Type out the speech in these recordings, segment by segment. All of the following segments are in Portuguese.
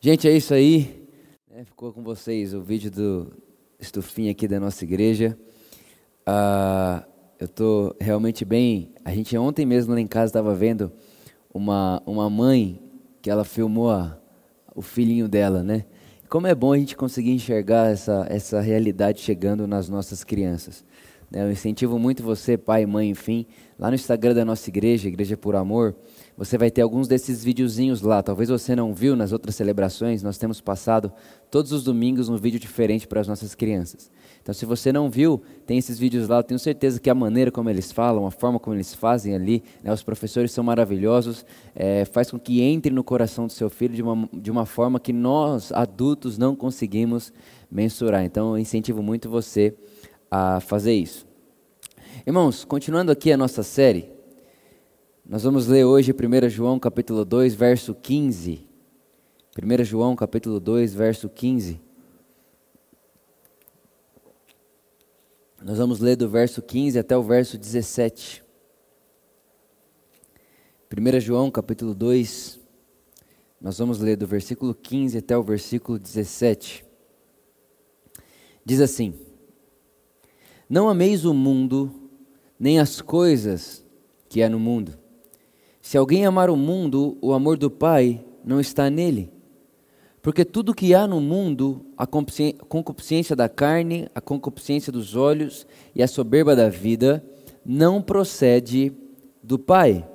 Gente, é isso aí. É, ficou com vocês o vídeo do estufinho aqui da nossa igreja. Ah, eu estou realmente bem. A gente ontem mesmo lá em casa estava vendo uma, uma mãe que ela filmou a, o filhinho dela, né? Como é bom a gente conseguir enxergar essa, essa realidade chegando nas nossas crianças. Né? Eu incentivo muito você, pai, mãe, enfim, lá no Instagram da nossa igreja, Igreja por Amor, você vai ter alguns desses videozinhos lá. Talvez você não viu nas outras celebrações, nós temos passado todos os domingos um vídeo diferente para as nossas crianças. Então, se você não viu, tem esses vídeos lá. Eu tenho certeza que a maneira como eles falam, a forma como eles fazem ali, né, os professores são maravilhosos, é, faz com que entre no coração do seu filho de uma, de uma forma que nós, adultos, não conseguimos mensurar. Então, eu incentivo muito você a fazer isso. Irmãos, continuando aqui a nossa série, nós vamos ler hoje 1 João capítulo 2, verso 15. 1 João capítulo 2, verso 15. Nós vamos ler do verso 15 até o verso 17. 1 João capítulo 2, nós vamos ler do versículo 15 até o versículo 17. Diz assim: Não ameis o mundo, nem as coisas que há no mundo. Se alguém amar o mundo, o amor do Pai não está nele. Porque tudo que há no mundo, a concupiscência da carne, a concupiscência dos olhos e a soberba da vida, não procede do Pai.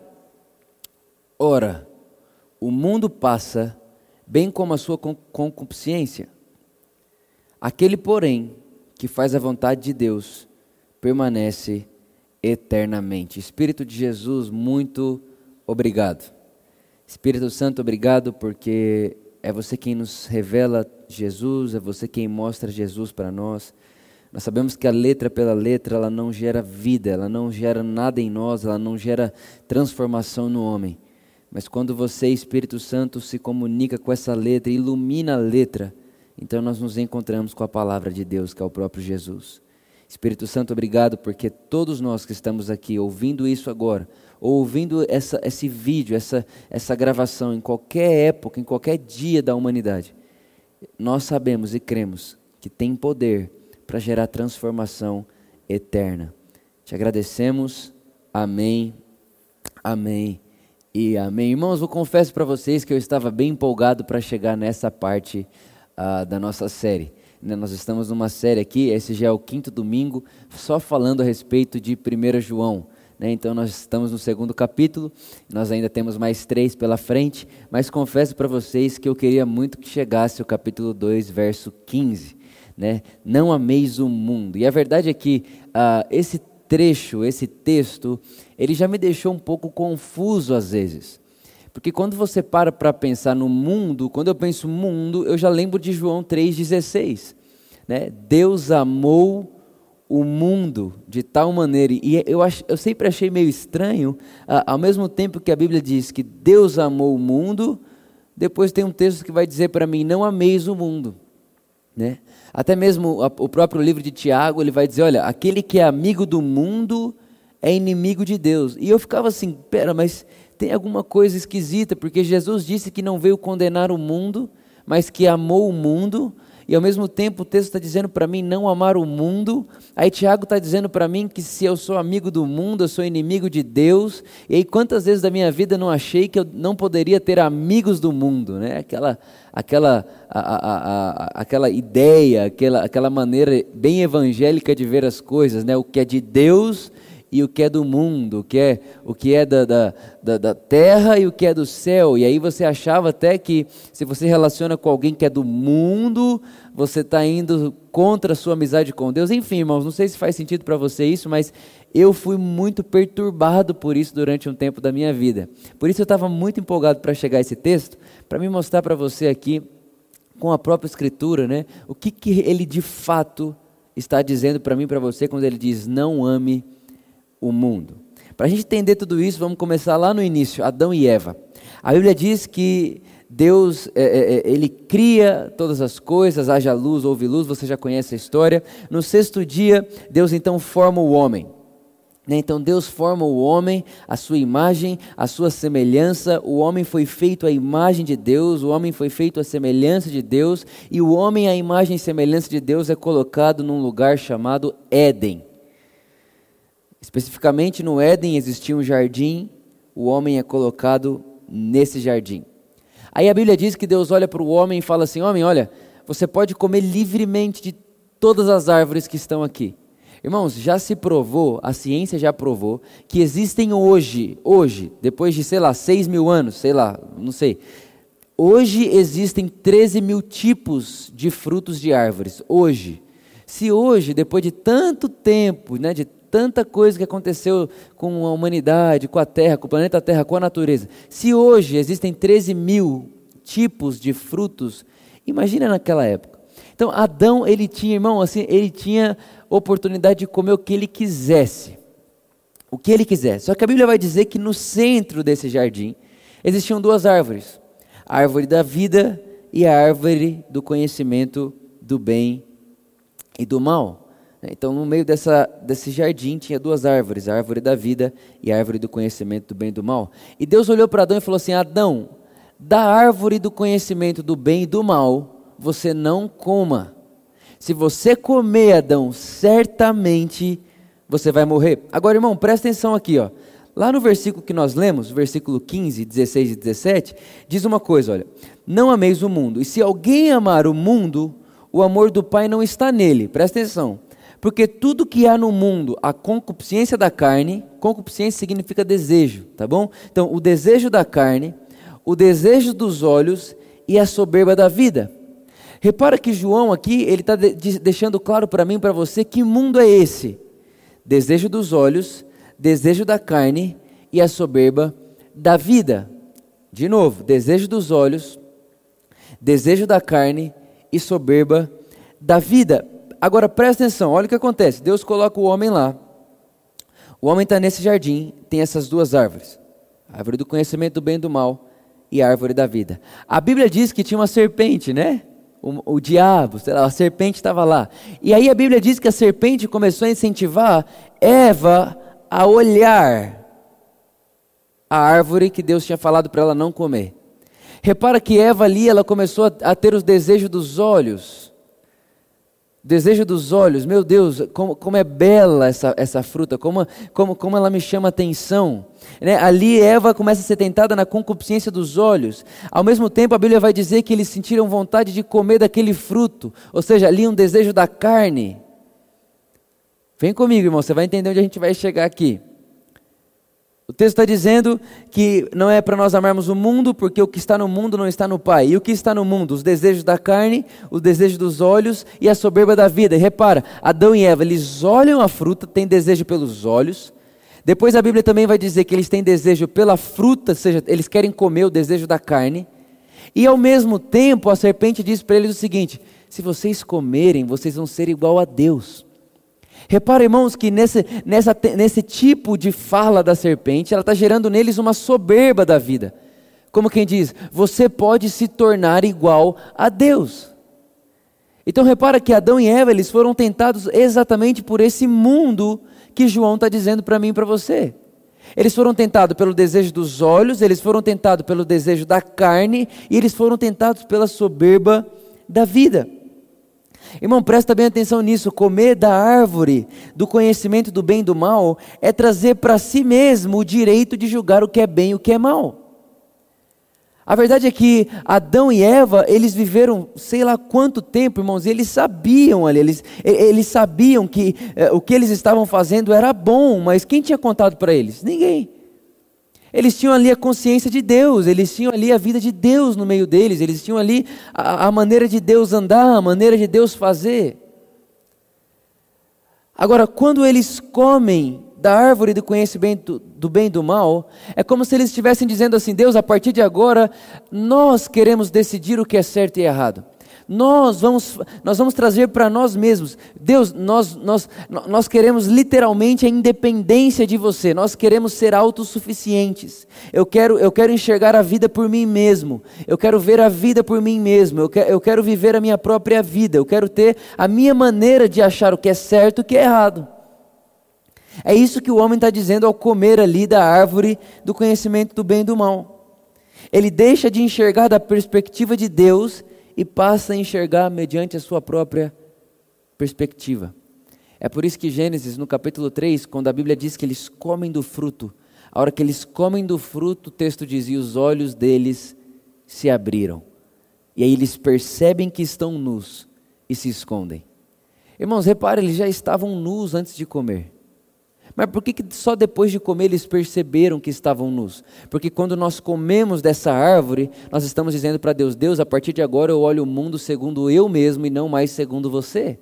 Ora, o mundo passa, bem como a sua concupiscência. Aquele, porém, que faz a vontade de Deus, permanece eternamente. Espírito de Jesus, muito obrigado. Espírito Santo, obrigado porque é você quem nos revela Jesus, é você quem mostra Jesus para nós. Nós sabemos que a letra pela letra ela não gera vida, ela não gera nada em nós, ela não gera transformação no homem. Mas quando você, Espírito Santo, se comunica com essa letra, ilumina a letra, então nós nos encontramos com a palavra de Deus, que é o próprio Jesus. Espírito Santo, obrigado porque todos nós que estamos aqui ouvindo isso agora, ou ouvindo essa, esse vídeo, essa, essa gravação em qualquer época, em qualquer dia da humanidade, nós sabemos e cremos que tem poder para gerar transformação eterna. Te agradecemos. Amém. Amém. E amém. Irmãos, eu confesso para vocês que eu estava bem empolgado para chegar nessa parte uh, da nossa série. Né, nós estamos numa série aqui, esse já é o quinto domingo, só falando a respeito de 1 João. Né? Então nós estamos no segundo capítulo, nós ainda temos mais três pela frente, mas confesso para vocês que eu queria muito que chegasse o capítulo 2, verso 15. Né? Não ameis o mundo. E a verdade é que uh, esse trecho, esse texto, ele já me deixou um pouco confuso às vezes. Porque quando você para para pensar no mundo, quando eu penso mundo, eu já lembro de João 3,16. Né? Deus amou o mundo de tal maneira, e eu, ach, eu sempre achei meio estranho, ao mesmo tempo que a Bíblia diz que Deus amou o mundo, depois tem um texto que vai dizer para mim: não ameis o mundo. Né? Até mesmo o próprio livro de Tiago, ele vai dizer: olha, aquele que é amigo do mundo é inimigo de Deus. E eu ficava assim: pera, mas tem alguma coisa esquisita, porque Jesus disse que não veio condenar o mundo, mas que amou o mundo e ao mesmo tempo o texto está dizendo para mim não amar o mundo. Aí Tiago está dizendo para mim que se eu sou amigo do mundo, eu sou inimigo de Deus. E aí quantas vezes da minha vida não achei que eu não poderia ter amigos do mundo, né? Aquela, aquela, a, a, a, aquela ideia, aquela, aquela maneira bem evangélica de ver as coisas, né? O que é de Deus e o que é do mundo, o que é, o que é da, da, da, da, terra e o que é do céu. E aí você achava até que se você relaciona com alguém que é do mundo, você está indo contra a sua amizade com Deus. Enfim, irmãos, não sei se faz sentido para você isso, mas eu fui muito perturbado por isso durante um tempo da minha vida. Por isso eu estava muito empolgado para chegar a esse texto, para me mostrar para você aqui, com a própria Escritura, né, o que, que ele de fato está dizendo para mim e para você quando ele diz: não ame o mundo. Para a gente entender tudo isso, vamos começar lá no início, Adão e Eva. A Bíblia diz que Deus, é, é, é, ele cria todas as coisas, haja luz, houve luz, você já conhece a história. No sexto dia, Deus então forma o homem. Né? Então Deus forma o homem, a sua imagem, a sua semelhança. O homem foi feito à imagem de Deus, o homem foi feito à semelhança de Deus, e o homem, à imagem e semelhança de Deus, é colocado num lugar chamado Éden. Especificamente no Éden existia um jardim, o homem é colocado nesse jardim. Aí a Bíblia diz que Deus olha para o homem e fala assim: Homem, olha, você pode comer livremente de todas as árvores que estão aqui Irmãos, já se provou, a ciência já provou, que existem hoje, hoje, depois de, sei lá, 6 mil anos, sei lá, não sei. Hoje existem 13 mil tipos de frutos de árvores. Hoje. Se hoje, depois de tanto tempo, né, de tanta coisa que aconteceu com a humanidade, com a Terra, com o planeta Terra, com a natureza, se hoje existem 13 mil tipos de frutos, imagina naquela época. Então, Adão, ele tinha, irmão, assim, ele tinha oportunidade de comer o que ele quisesse. O que ele quisesse. Só que a Bíblia vai dizer que no centro desse jardim existiam duas árvores: a árvore da vida e a árvore do conhecimento do bem e do mal. Então, no meio dessa, desse jardim tinha duas árvores, a árvore da vida e a árvore do conhecimento do bem e do mal. E Deus olhou para Adão e falou assim: Adão, da árvore do conhecimento do bem e do mal, você não coma. Se você comer, Adão, certamente você vai morrer. Agora, irmão, presta atenção aqui, ó. Lá no versículo que nós lemos, versículo 15, 16 e 17, diz uma coisa, olha: Não ameis o mundo, e se alguém amar o mundo, o amor do Pai não está nele. Presta atenção. Porque tudo que há no mundo, a concupiscência da carne, concupiscência significa desejo, tá bom? Então, o desejo da carne, o desejo dos olhos e a soberba da vida. Repara que João aqui, ele está de, deixando claro para mim e para você que mundo é esse: desejo dos olhos, desejo da carne e a soberba da vida. De novo, desejo dos olhos, desejo da carne e soberba da vida. Agora presta atenção, olha o que acontece: Deus coloca o homem lá. O homem está nesse jardim, tem essas duas árvores: a árvore do conhecimento do bem e do mal e a árvore da vida. A Bíblia diz que tinha uma serpente, né? o, o diabo, lá, a serpente estava lá. E aí a Bíblia diz que a serpente começou a incentivar Eva a olhar a árvore que Deus tinha falado para ela não comer. Repara que Eva ali, ela começou a, a ter os desejos dos olhos. Desejo dos olhos, meu Deus, como, como é bela essa, essa fruta, como, como, como ela me chama atenção. Né? Ali Eva começa a ser tentada na concupiscência dos olhos. Ao mesmo tempo, a Bíblia vai dizer que eles sentiram vontade de comer daquele fruto, ou seja, ali um desejo da carne. Vem comigo, irmão, você vai entender onde a gente vai chegar aqui. O texto está dizendo que não é para nós amarmos o mundo, porque o que está no mundo não está no Pai. E o que está no mundo? Os desejos da carne, o desejo dos olhos e a soberba da vida. E repara, Adão e Eva, eles olham a fruta, têm desejo pelos olhos. Depois a Bíblia também vai dizer que eles têm desejo pela fruta, ou seja, eles querem comer o desejo da carne. E ao mesmo tempo a serpente diz para eles o seguinte: se vocês comerem, vocês vão ser igual a Deus. Repara, irmãos, que nesse, nessa, nesse tipo de fala da serpente, ela está gerando neles uma soberba da vida. Como quem diz, você pode se tornar igual a Deus. Então repara que Adão e Eva, eles foram tentados exatamente por esse mundo que João está dizendo para mim e para você. Eles foram tentados pelo desejo dos olhos, eles foram tentados pelo desejo da carne, e eles foram tentados pela soberba da vida. Irmão, presta bem atenção nisso. Comer da árvore do conhecimento do bem e do mal é trazer para si mesmo o direito de julgar o que é bem e o que é mal. A verdade é que Adão e Eva, eles viveram sei lá quanto tempo, irmãos, e eles sabiam ali, eles, eles sabiam que eh, o que eles estavam fazendo era bom, mas quem tinha contado para eles? Ninguém. Eles tinham ali a consciência de Deus, eles tinham ali a vida de Deus no meio deles, eles tinham ali a, a maneira de Deus andar, a maneira de Deus fazer. Agora, quando eles comem da árvore do conhecimento do bem e do mal, é como se eles estivessem dizendo assim: Deus, a partir de agora, nós queremos decidir o que é certo e errado. Nós vamos, nós vamos trazer para nós mesmos. Deus, nós, nós, nós queremos literalmente a independência de você. Nós queremos ser autossuficientes. Eu quero, eu quero enxergar a vida por mim mesmo. Eu quero ver a vida por mim mesmo. Eu quero, eu quero viver a minha própria vida. Eu quero ter a minha maneira de achar o que é certo e o que é errado. É isso que o homem está dizendo ao comer ali da árvore do conhecimento do bem e do mal. Ele deixa de enxergar da perspectiva de Deus e passa a enxergar mediante a sua própria perspectiva. É por isso que Gênesis, no capítulo 3, quando a Bíblia diz que eles comem do fruto, a hora que eles comem do fruto, o texto dizia: os olhos deles se abriram. E aí eles percebem que estão nus e se escondem. Irmãos, repare, eles já estavam nus antes de comer. Mas por que, que só depois de comer eles perceberam que estavam nus? Porque quando nós comemos dessa árvore, nós estamos dizendo para Deus: Deus, a partir de agora eu olho o mundo segundo eu mesmo e não mais segundo você.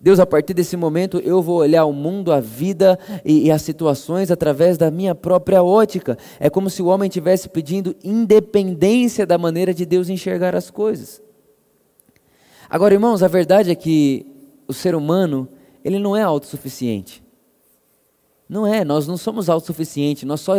Deus, a partir desse momento eu vou olhar o mundo, a vida e, e as situações através da minha própria ótica. É como se o homem estivesse pedindo independência da maneira de Deus enxergar as coisas. Agora, irmãos, a verdade é que o ser humano, ele não é autossuficiente. Não é, nós não somos autossuficientes, nós, só,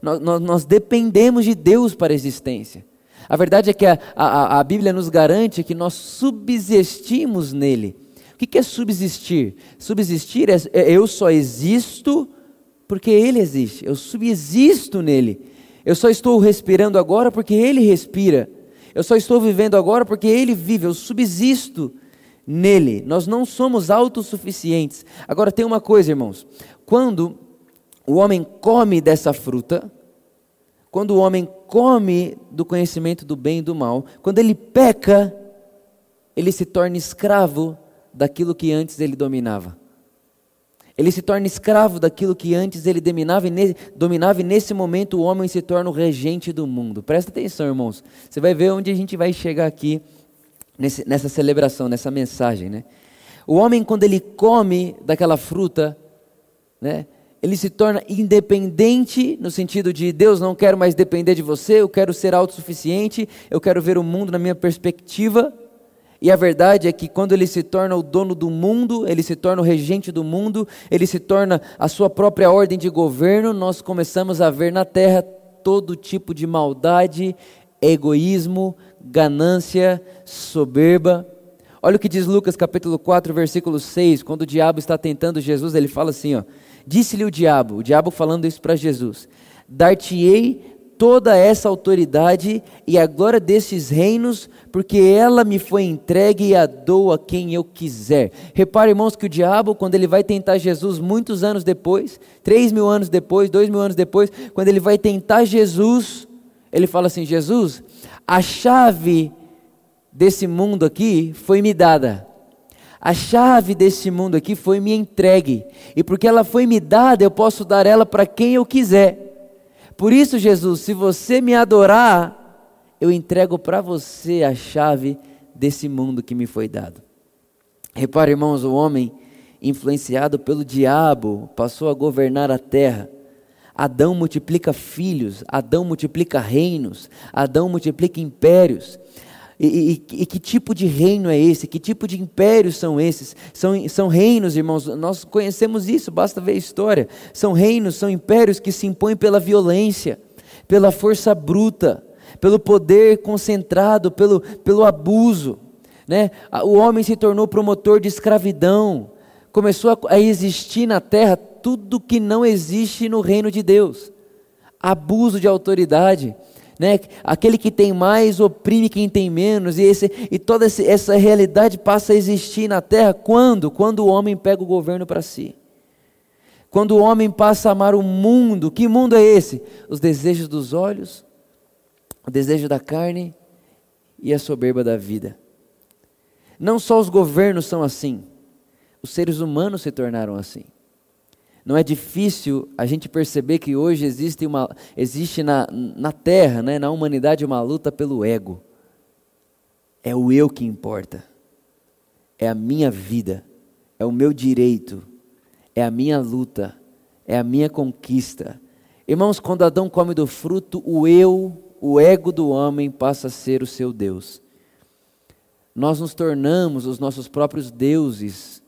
nós, nós, dependemos de Deus para a existência. A verdade é que a, a, a Bíblia nos garante que nós subsistimos nele. O que, que é subsistir? Subsistir é, é eu só existo porque ele existe, eu subsisto nele. Eu só estou respirando agora porque ele respira. Eu só estou vivendo agora porque ele vive, eu subsisto nele. Nós não somos autossuficientes. Agora tem uma coisa, irmãos. Quando o homem come dessa fruta, quando o homem come do conhecimento do bem e do mal, quando ele peca, ele se torna escravo daquilo que antes ele dominava. Ele se torna escravo daquilo que antes ele dominava e, ne, dominava, e nesse momento o homem se torna o regente do mundo. Presta atenção, irmãos. Você vai ver onde a gente vai chegar aqui nesse, nessa celebração, nessa mensagem. Né? O homem, quando ele come daquela fruta, né, ele se torna independente no sentido de Deus não quero mais depender de você, eu quero ser autossuficiente, eu quero ver o mundo na minha perspectiva. E a verdade é que quando ele se torna o dono do mundo, ele se torna o regente do mundo, ele se torna a sua própria ordem de governo, nós começamos a ver na terra todo tipo de maldade, egoísmo, ganância, soberba. Olha o que diz Lucas capítulo 4, versículo 6, quando o diabo está tentando Jesus, ele fala assim, ó: Disse-lhe o diabo, o diabo falando isso para Jesus: Dar-te-ei toda essa autoridade e a glória desses reinos, porque ela me foi entregue e a dou a quem eu quiser. Repare, irmãos, que o diabo, quando ele vai tentar Jesus muitos anos depois, três mil anos depois, dois mil anos depois, quando ele vai tentar Jesus, ele fala assim: Jesus, a chave desse mundo aqui foi me dada. A chave desse mundo aqui foi me entregue. E porque ela foi me dada, eu posso dar ela para quem eu quiser. Por isso, Jesus, se você me adorar, eu entrego para você a chave desse mundo que me foi dado. Repare, irmãos, o homem influenciado pelo diabo passou a governar a terra. Adão multiplica filhos, Adão multiplica reinos, Adão multiplica impérios. E, e, e, que tipo de reino é esse? Que tipo de impérios são esses? São, são reinos, irmãos, nós conhecemos isso, basta ver a história. São reinos, são impérios que se impõem pela violência, pela força bruta, pelo poder concentrado, pelo, pelo abuso. Né? O homem se tornou promotor de escravidão, começou a, a existir na terra tudo que não existe no reino de Deus abuso de autoridade né? Aquele que tem mais oprime quem tem menos, e, esse, e toda essa realidade passa a existir na terra quando? Quando o homem pega o governo para si. Quando o homem passa a amar o mundo, que mundo é esse? Os desejos dos olhos, o desejo da carne e a soberba da vida. Não só os governos são assim, os seres humanos se tornaram assim. Não é difícil a gente perceber que hoje existe, uma, existe na, na Terra, né, na humanidade, uma luta pelo ego. É o eu que importa. É a minha vida. É o meu direito. É a minha luta. É a minha conquista. Irmãos, quando Adão come do fruto, o eu, o ego do homem passa a ser o seu Deus. Nós nos tornamos os nossos próprios deuses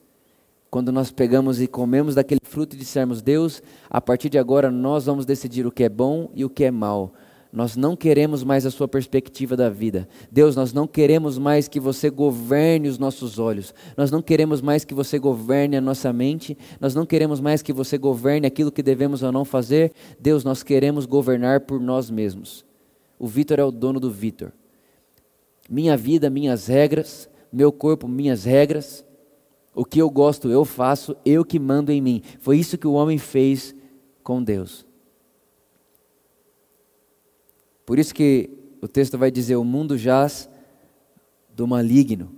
quando nós pegamos e comemos daquele fruto e dissermos, Deus, a partir de agora nós vamos decidir o que é bom e o que é mal. nós não queremos mais a sua perspectiva da vida. Deus, nós não queremos mais que você governe os nossos olhos. Nós não queremos mais que você governe a nossa mente. Nós não queremos mais que você governe aquilo que devemos ou não fazer. Deus, nós queremos governar por nós mesmos. O Vitor é o dono do Vitor. Minha vida, minhas regras, meu corpo, minhas regras. O que eu gosto, eu faço, eu que mando em mim. Foi isso que o homem fez com Deus. Por isso que o texto vai dizer: o mundo jaz do maligno.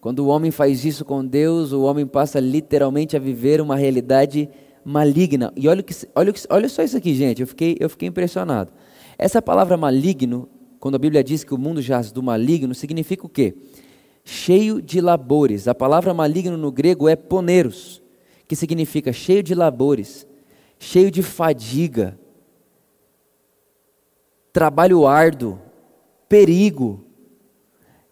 Quando o homem faz isso com Deus, o homem passa literalmente a viver uma realidade maligna. E olha, que, olha, olha só isso aqui, gente, eu fiquei, eu fiquei impressionado. Essa palavra maligno, quando a Bíblia diz que o mundo jaz do maligno, significa o quê? Cheio de labores. A palavra maligno no grego é poneros, que significa cheio de labores, cheio de fadiga, trabalho árduo, perigo,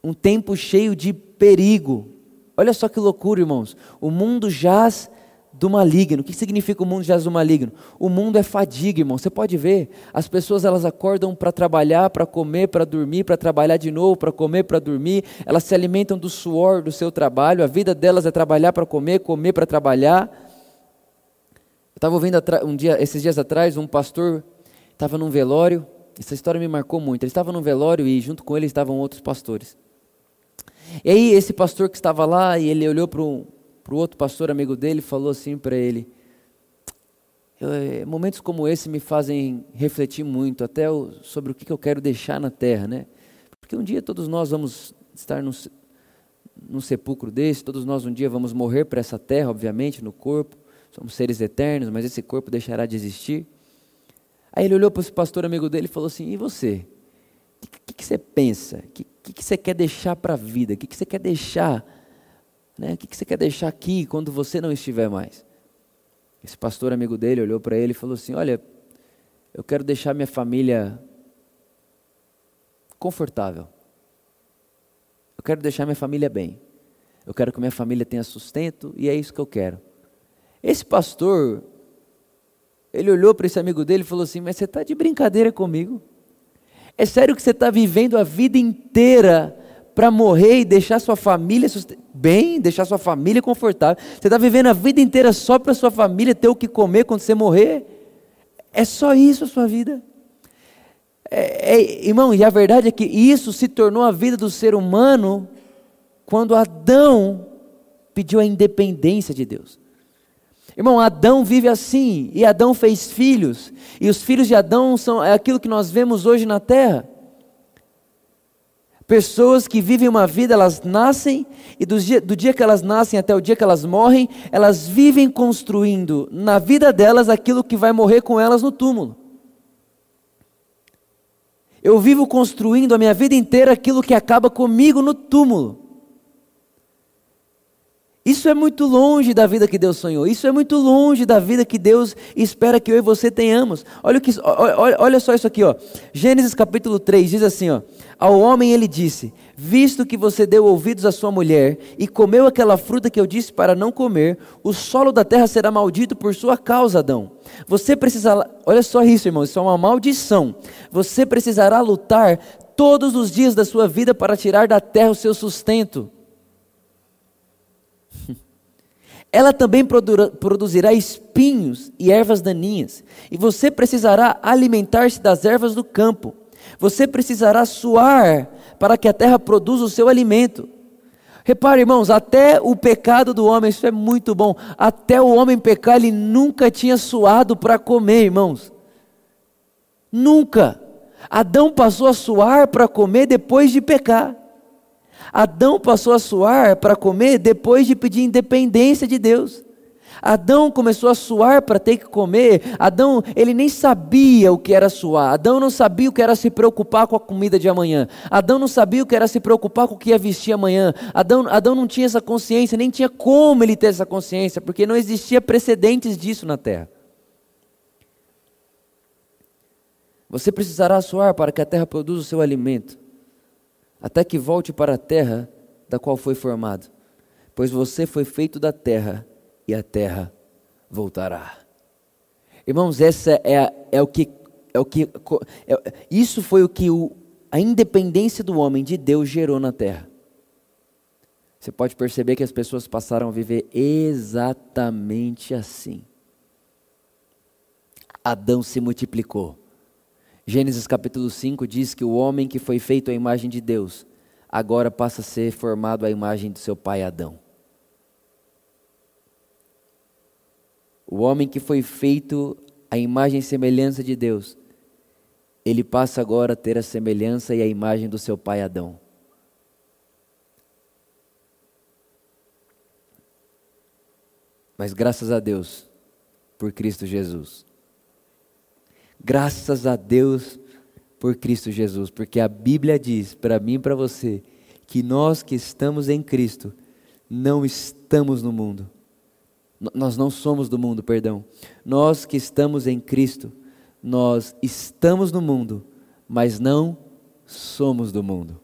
um tempo cheio de perigo. Olha só que loucura, irmãos. O mundo jaz do maligno. O que significa o mundo jaz do maligno? O mundo é fadiga, irmão. Você pode ver, as pessoas elas acordam para trabalhar, para comer, para dormir, para trabalhar de novo, para comer, para dormir. Elas se alimentam do suor do seu trabalho. A vida delas é trabalhar para comer, comer para trabalhar. Eu estava ouvindo um dia, esses dias atrás, um pastor estava num velório essa história me marcou muito. Ele estava no velório e junto com ele estavam outros pastores. E aí esse pastor que estava lá, e ele olhou para o outro pastor amigo dele falou assim para ele, eh, momentos como esse me fazem refletir muito, até sobre o que eu quero deixar na terra, né? Porque um dia todos nós vamos estar num, num sepulcro desse, todos nós um dia vamos morrer para essa terra, obviamente, no corpo, somos seres eternos, mas esse corpo deixará de existir. Aí ele olhou para esse pastor amigo dele e falou assim: E você? O que, que, que, você pensa? O que, que, que, você quer deixar para a vida? O que, que você quer deixar? Né? O que, que você quer deixar aqui quando você não estiver mais? Esse pastor amigo dele olhou para ele e falou assim: Olha, eu quero deixar minha família confortável. Eu quero deixar minha família bem. Eu quero que minha família tenha sustento e é isso que eu quero. Esse pastor ele olhou para esse amigo dele e falou assim: Mas você está de brincadeira comigo? É sério que você está vivendo a vida inteira para morrer e deixar sua família bem, deixar sua família confortável? Você está vivendo a vida inteira só para sua família ter o que comer quando você morrer? É só isso a sua vida? É, é, irmão, e a verdade é que isso se tornou a vida do ser humano quando Adão pediu a independência de Deus. Irmão, Adão vive assim, e Adão fez filhos, e os filhos de Adão são é aquilo que nós vemos hoje na terra. Pessoas que vivem uma vida, elas nascem, e do dia, do dia que elas nascem até o dia que elas morrem, elas vivem construindo na vida delas aquilo que vai morrer com elas no túmulo. Eu vivo construindo a minha vida inteira aquilo que acaba comigo no túmulo. Isso é muito longe da vida que Deus sonhou. Isso é muito longe da vida que Deus espera que eu e você tenhamos. Olha, que, olha, olha só isso aqui, ó. Gênesis capítulo 3 diz assim: ó, Ao homem ele disse: Visto que você deu ouvidos à sua mulher e comeu aquela fruta que eu disse para não comer, o solo da terra será maldito por sua causa, Adão. Você precisará, olha só isso, irmão, isso é uma maldição. Você precisará lutar todos os dias da sua vida para tirar da terra o seu sustento. Ela também produzirá espinhos e ervas daninhas, e você precisará alimentar-se das ervas do campo. Você precisará suar para que a terra produza o seu alimento. Repare, irmãos, até o pecado do homem, isso é muito bom. Até o homem pecar, ele nunca tinha suado para comer, irmãos. Nunca. Adão passou a suar para comer depois de pecar. Adão passou a suar para comer depois de pedir independência de Deus. Adão começou a suar para ter que comer. Adão, ele nem sabia o que era suar. Adão não sabia o que era se preocupar com a comida de amanhã. Adão não sabia o que era se preocupar com o que ia vestir amanhã. Adão, Adão não tinha essa consciência, nem tinha como ele ter essa consciência, porque não existia precedentes disso na terra. Você precisará suar para que a terra produza o seu alimento até que volte para a terra da qual foi formado, pois você foi feito da terra e a terra voltará. Irmãos, essa é, é o que é o que é, isso foi o que o, a independência do homem de Deus gerou na terra. Você pode perceber que as pessoas passaram a viver exatamente assim. Adão se multiplicou. Gênesis capítulo 5 diz que o homem que foi feito à imagem de Deus, agora passa a ser formado à imagem do seu pai Adão. O homem que foi feito à imagem e semelhança de Deus, ele passa agora a ter a semelhança e a imagem do seu pai Adão. Mas graças a Deus por Cristo Jesus. Graças a Deus por Cristo Jesus, porque a Bíblia diz para mim e para você que nós que estamos em Cristo não estamos no mundo. Nós não somos do mundo, perdão. Nós que estamos em Cristo, nós estamos no mundo, mas não somos do mundo.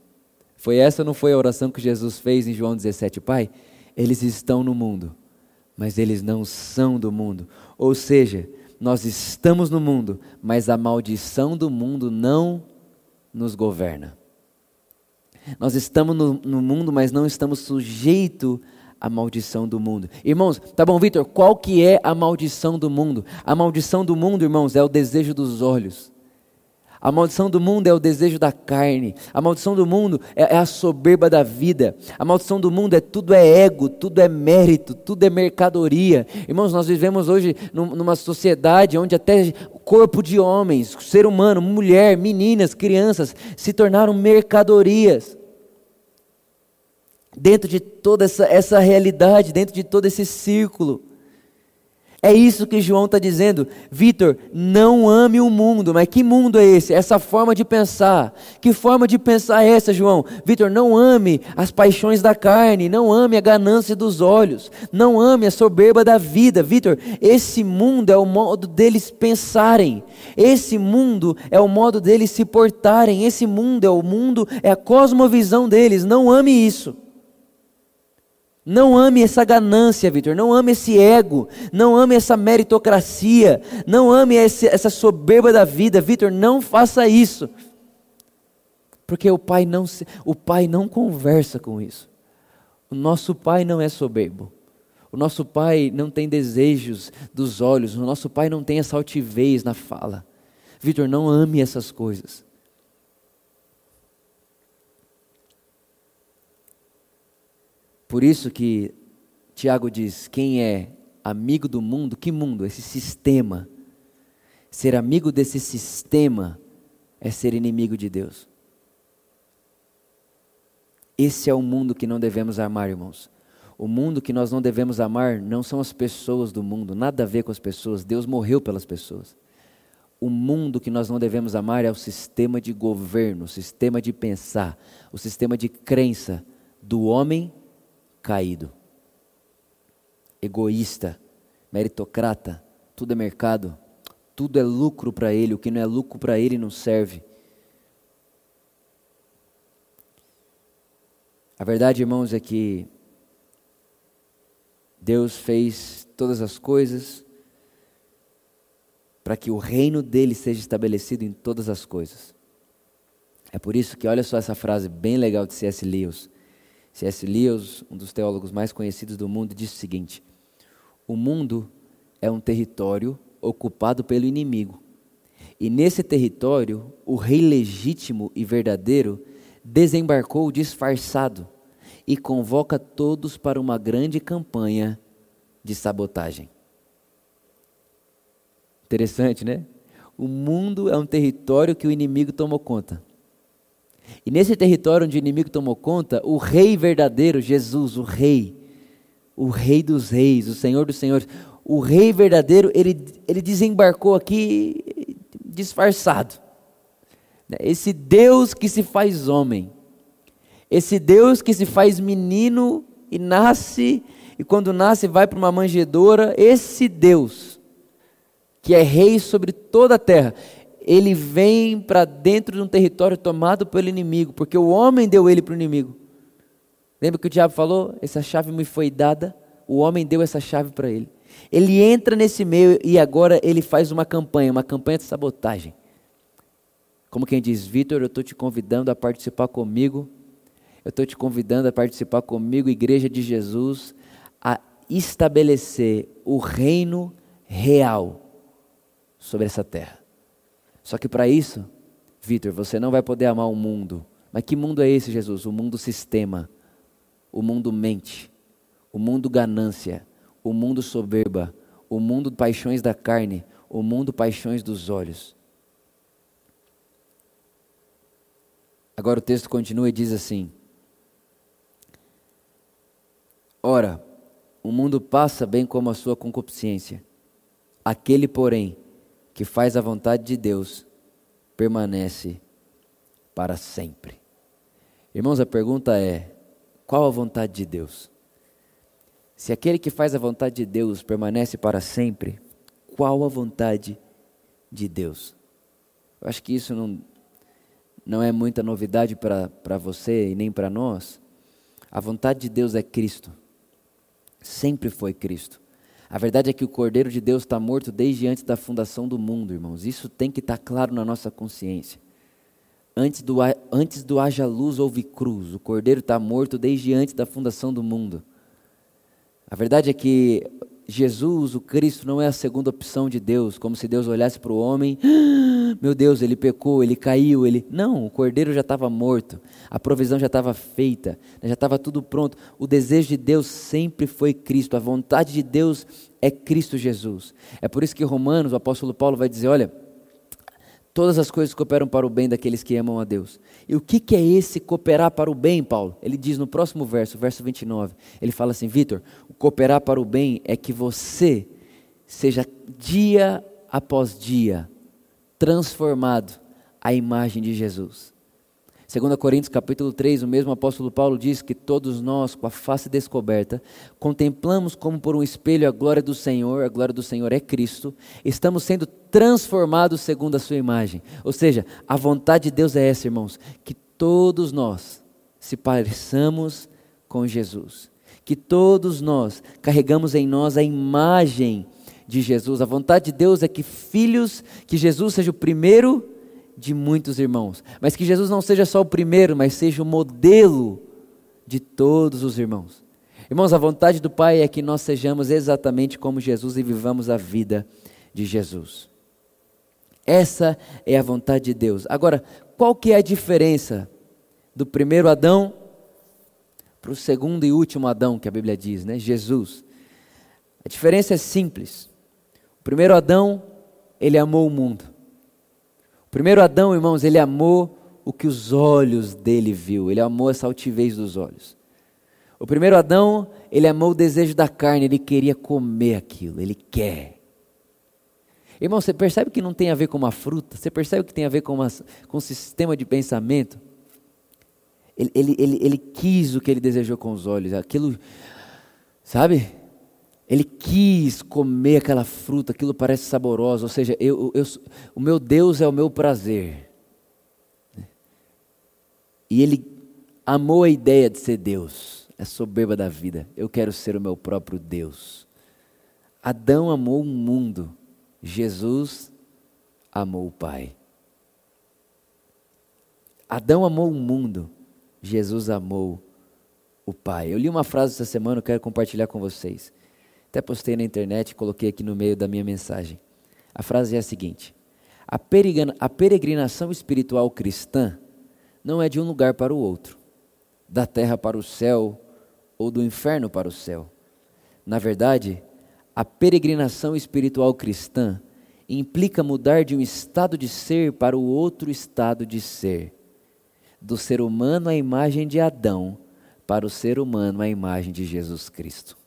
Foi essa não foi a oração que Jesus fez em João 17, Pai? Eles estão no mundo, mas eles não são do mundo. Ou seja, nós estamos no mundo, mas a maldição do mundo não nos governa. Nós estamos no, no mundo, mas não estamos sujeitos à maldição do mundo. Irmãos, tá bom, Vitor, qual que é a maldição do mundo? A maldição do mundo, irmãos, é o desejo dos olhos a maldição do mundo é o desejo da carne. A maldição do mundo é, é, a soberba da vida. A maldição do mundo é tudo é ego, tudo é mérito, tudo é mercadoria. Irmãos, nós vivemos hoje numa sociedade onde até corpo de homens, ser humano, mulher, meninas, crianças se tornaram mercadorias. Dentro de toda essa, essa realidade, dentro de todo esse círculo. É isso que João está dizendo. Vitor, não ame o mundo. Mas que mundo é esse? Essa forma de pensar. Que forma de pensar é essa, João? Vitor, não ame as paixões da carne. Não ame a ganância dos olhos. Não ame a soberba da vida. Vitor, esse mundo é o modo deles pensarem. Esse mundo é o modo deles se portarem. Esse mundo é o mundo, é a cosmovisão deles. Não ame isso. Não ame essa ganância, Vitor. Não ame esse ego. Não ame essa meritocracia. Não ame esse, essa soberba da vida, Vitor. Não faça isso. Porque o pai não o pai não conversa com isso. O nosso pai não é soberbo. O nosso pai não tem desejos dos olhos. O nosso pai não tem essa altivez na fala. Vitor, não ame essas coisas. Por isso que Tiago diz: quem é amigo do mundo, que mundo? Esse sistema. Ser amigo desse sistema é ser inimigo de Deus. Esse é o mundo que não devemos amar, irmãos. O mundo que nós não devemos amar não são as pessoas do mundo, nada a ver com as pessoas. Deus morreu pelas pessoas. O mundo que nós não devemos amar é o sistema de governo, o sistema de pensar, o sistema de crença do homem caído. Egoísta, meritocrata, tudo é mercado, tudo é lucro para ele, o que não é lucro para ele não serve. A verdade, irmãos, é que Deus fez todas as coisas para que o reino dele seja estabelecido em todas as coisas. É por isso que olha só essa frase bem legal de C.S. Lewis. C.S. Lewis, um dos teólogos mais conhecidos do mundo, disse o seguinte: O mundo é um território ocupado pelo inimigo. E nesse território, o rei legítimo e verdadeiro desembarcou disfarçado e convoca todos para uma grande campanha de sabotagem. Interessante, né? O mundo é um território que o inimigo tomou conta. E nesse território onde o inimigo tomou conta, o rei verdadeiro, Jesus, o rei, o rei dos reis, o senhor dos senhores, o rei verdadeiro, ele, ele desembarcou aqui disfarçado. Esse Deus que se faz homem, esse Deus que se faz menino e nasce, e quando nasce vai para uma manjedoura, esse Deus, que é rei sobre toda a terra, ele vem para dentro de um território tomado pelo inimigo, porque o homem deu ele para o inimigo. Lembra que o diabo falou? Essa chave me foi dada, o homem deu essa chave para ele. Ele entra nesse meio e agora ele faz uma campanha, uma campanha de sabotagem. Como quem diz, Vitor, eu estou te convidando a participar comigo, eu estou te convidando a participar comigo, Igreja de Jesus, a estabelecer o reino real sobre essa terra. Só que para isso, Vitor, você não vai poder amar o mundo. Mas que mundo é esse, Jesus? O mundo sistema, o mundo mente, o mundo ganância, o mundo soberba, o mundo paixões da carne, o mundo paixões dos olhos. Agora o texto continua e diz assim: Ora, o mundo passa bem como a sua concupiscência. Aquele, porém, que faz a vontade de Deus, permanece para sempre. Irmãos, a pergunta é: qual a vontade de Deus? Se aquele que faz a vontade de Deus permanece para sempre, qual a vontade de Deus? Eu acho que isso não, não é muita novidade para você e nem para nós. A vontade de Deus é Cristo. Sempre foi Cristo. A verdade é que o Cordeiro de Deus está morto desde antes da fundação do mundo, irmãos. Isso tem que estar tá claro na nossa consciência. Antes do, antes do haja luz houve cruz. O Cordeiro está morto desde antes da fundação do mundo. A verdade é que Jesus, o Cristo, não é a segunda opção de Deus, como se Deus olhasse para o homem, ah, meu Deus, ele pecou, ele caiu, ele. Não, o cordeiro já estava morto, a provisão já estava feita, já estava tudo pronto. O desejo de Deus sempre foi Cristo, a vontade de Deus é Cristo Jesus. É por isso que Romanos, o apóstolo Paulo vai dizer: olha Todas as coisas cooperam para o bem daqueles que amam a Deus. E o que, que é esse cooperar para o bem, Paulo? Ele diz no próximo verso, verso 29, ele fala assim: Vitor, cooperar para o bem é que você seja dia após dia transformado à imagem de Jesus. 2 Coríntios capítulo 3, o mesmo apóstolo Paulo diz que todos nós, com a face descoberta, contemplamos como por um espelho a glória do Senhor, a glória do Senhor é Cristo, estamos sendo transformados segundo a sua imagem. Ou seja, a vontade de Deus é essa, irmãos, que todos nós se pareçamos com Jesus. Que todos nós carregamos em nós a imagem de Jesus. A vontade de Deus é que filhos, que Jesus seja o primeiro de muitos irmãos. Mas que Jesus não seja só o primeiro, mas seja o modelo de todos os irmãos. Irmãos, a vontade do Pai é que nós sejamos exatamente como Jesus e vivamos a vida de Jesus. Essa é a vontade de Deus. Agora, qual que é a diferença do primeiro Adão para o segundo e último Adão, que a Bíblia diz, né? Jesus. A diferença é simples. O primeiro Adão, ele amou o mundo. Primeiro Adão, irmãos, ele amou o que os olhos dele viu, ele amou essa altivez dos olhos. O primeiro Adão, ele amou o desejo da carne, ele queria comer aquilo, ele quer. Irmão, você percebe que não tem a ver com uma fruta? Você percebe que tem a ver com, uma, com um sistema de pensamento? Ele, ele, ele, ele quis o que ele desejou com os olhos, aquilo, sabe? Ele quis comer aquela fruta, aquilo parece saboroso, ou seja, eu, eu, o meu Deus é o meu prazer. E ele amou a ideia de ser Deus, é soberba da vida. Eu quero ser o meu próprio Deus. Adão amou o mundo, Jesus amou o Pai. Adão amou o mundo, Jesus amou o Pai. Eu li uma frase essa semana, eu quero compartilhar com vocês. Até postei na internet e coloquei aqui no meio da minha mensagem. A frase é a seguinte: a, peregrinação espiritual cristã não é de um lugar para o outro, da terra para o céu ou do inferno para o céu. Na verdade, a peregrinação espiritual cristã implica mudar de um estado de ser para o outro estado de ser, do ser humano à imagem de Adão para o ser humano à imagem de Jesus Cristo.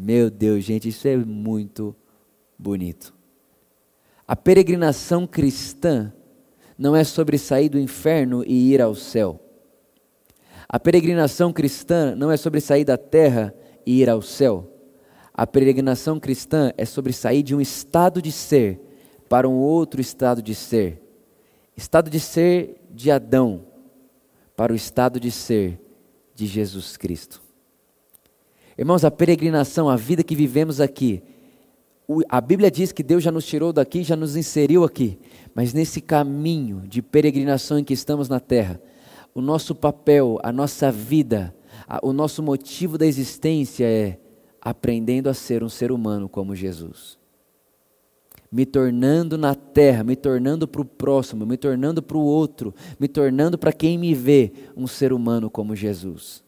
Meu Deus, gente, isso é muito bonito. A peregrinação cristã não é sobre sair do inferno e ir ao céu. A peregrinação cristã não é sobre sair da terra e ir ao céu. A peregrinação cristã é sobre sair de um estado de ser para um outro estado de ser. Estado de ser de Adão para o estado de ser de Jesus Cristo. Irmãos, a peregrinação, a vida que vivemos aqui, a Bíblia diz que Deus já nos tirou daqui, já nos inseriu aqui, mas nesse caminho de peregrinação em que estamos na terra, o nosso papel, a nossa vida, a, o nosso motivo da existência é aprendendo a ser um ser humano como Jesus. Me tornando na terra, me tornando para o próximo, me tornando para o outro, me tornando para quem me vê um ser humano como Jesus.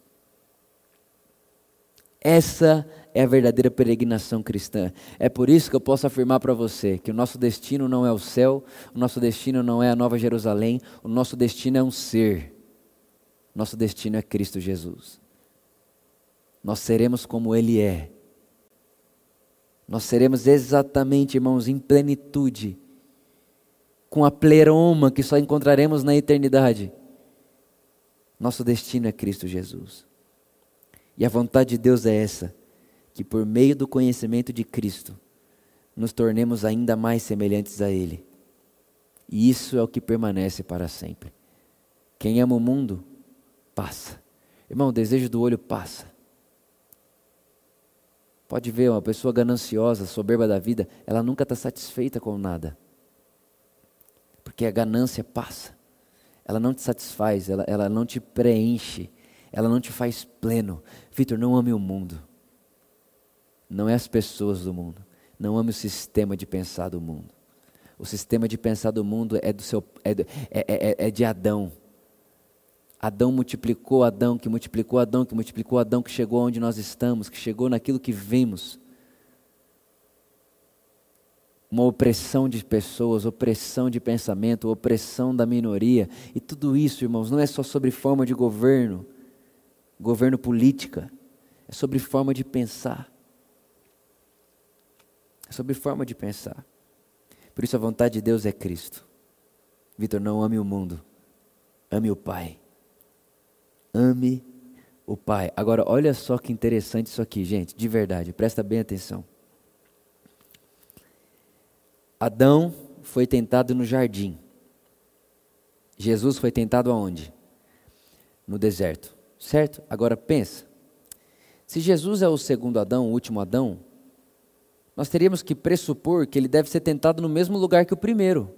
Essa é a verdadeira peregrinação cristã. É por isso que eu posso afirmar para você que o nosso destino não é o céu, o nosso destino não é a Nova Jerusalém, o nosso destino é um ser. Nosso destino é Cristo Jesus. Nós seremos como Ele é. Nós seremos exatamente, irmãos, em plenitude, com a pleroma que só encontraremos na eternidade. Nosso destino é Cristo Jesus. E a vontade de Deus é essa: que por meio do conhecimento de Cristo, nos tornemos ainda mais semelhantes a Ele. E isso é o que permanece para sempre. Quem ama o mundo, passa. Irmão, o desejo do olho passa. Pode ver, uma pessoa gananciosa, soberba da vida, ela nunca está satisfeita com nada. Porque a ganância passa. Ela não te satisfaz, ela, ela não te preenche ela não te faz pleno. Vitor, não ame o mundo. Não é as pessoas do mundo. Não ame o sistema de pensar do mundo. O sistema de pensar do mundo é, do seu, é, é, é, é de Adão. Adão multiplicou Adão, que multiplicou Adão, que multiplicou Adão, que chegou onde nós estamos, que chegou naquilo que vemos. Uma opressão de pessoas, opressão de pensamento, opressão da minoria. E tudo isso, irmãos, não é só sobre forma de governo governo política, é sobre forma de pensar. É sobre forma de pensar. Por isso a vontade de Deus é Cristo. Vitor, não ame o mundo, ame o Pai. Ame o Pai. Agora, olha só que interessante isso aqui, gente, de verdade, presta bem atenção. Adão foi tentado no jardim. Jesus foi tentado aonde? No deserto. Certo? Agora pensa. Se Jesus é o segundo Adão, o último Adão, nós teríamos que pressupor que ele deve ser tentado no mesmo lugar que o primeiro.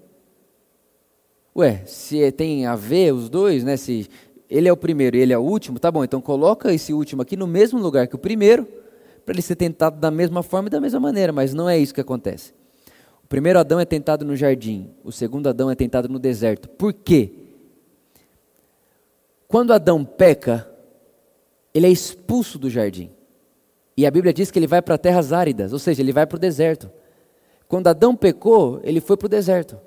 Ué, se tem a ver os dois, né? Se ele é o primeiro e ele é o último, tá bom, então coloca esse último aqui no mesmo lugar que o primeiro, para ele ser tentado da mesma forma e da mesma maneira, mas não é isso que acontece. O primeiro Adão é tentado no jardim, o segundo Adão é tentado no deserto. Por quê? Quando Adão peca, ele é expulso do jardim. E a Bíblia diz que ele vai para terras áridas, ou seja, ele vai para o deserto. Quando Adão pecou, ele foi para o deserto.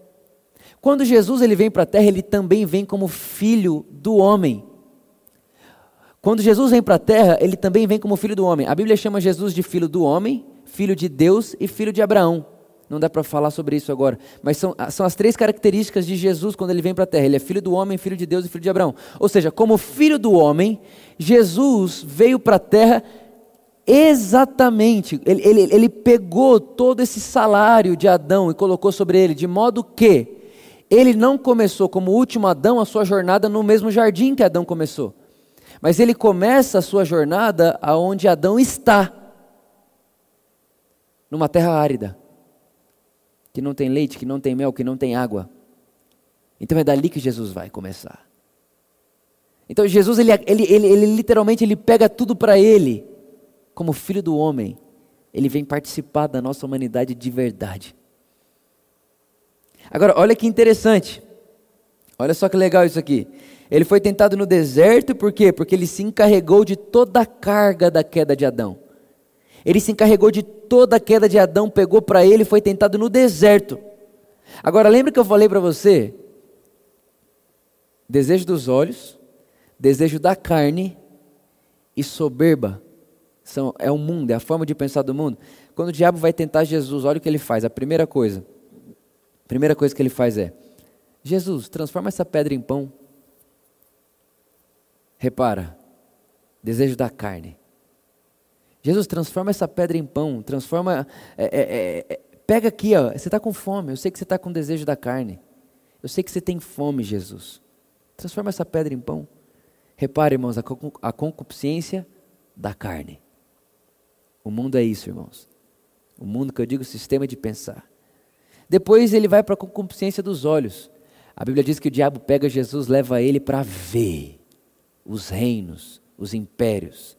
Quando Jesus ele vem para a terra, ele também vem como filho do homem. Quando Jesus vem para a terra, ele também vem como filho do homem. A Bíblia chama Jesus de filho do homem, filho de Deus e filho de Abraão. Não dá para falar sobre isso agora. Mas são, são as três características de Jesus quando ele vem para a terra. Ele é filho do homem, filho de Deus e filho de Abraão. Ou seja, como filho do homem, Jesus veio para a terra exatamente. Ele, ele, ele pegou todo esse salário de Adão e colocou sobre ele, de modo que ele não começou como último Adão a sua jornada no mesmo jardim que Adão começou. Mas ele começa a sua jornada aonde Adão está numa terra árida que não tem leite, que não tem mel, que não tem água. Então é dali que Jesus vai começar. Então Jesus, ele, ele, ele, ele literalmente ele pega tudo para ele, como filho do homem. Ele vem participar da nossa humanidade de verdade. Agora, olha que interessante. Olha só que legal isso aqui. Ele foi tentado no deserto, por quê? Porque ele se encarregou de toda a carga da queda de Adão. Ele se encarregou de toda a queda de Adão, pegou para ele e foi tentado no deserto. Agora, lembra que eu falei para você? Desejo dos olhos, desejo da carne e soberba. São, é o mundo, é a forma de pensar do mundo. Quando o diabo vai tentar Jesus, olha o que ele faz. A primeira coisa, a primeira coisa que ele faz é: Jesus, transforma essa pedra em pão. Repara, desejo da carne. Jesus, transforma essa pedra em pão, transforma. É, é, é, é pega aqui, ó, você está com fome, eu sei que você está com desejo da carne. Eu sei que você tem fome, Jesus. Transforma essa pedra em pão. Repare, irmãos, a, concupiscência da carne. O mundo é isso, irmãos. O mundo que eu digo sistema de pensar. Depois ele vai para a concupiscência dos olhos. A Bíblia diz que o diabo pega Jesus, leva ele para ver os reinos, os impérios,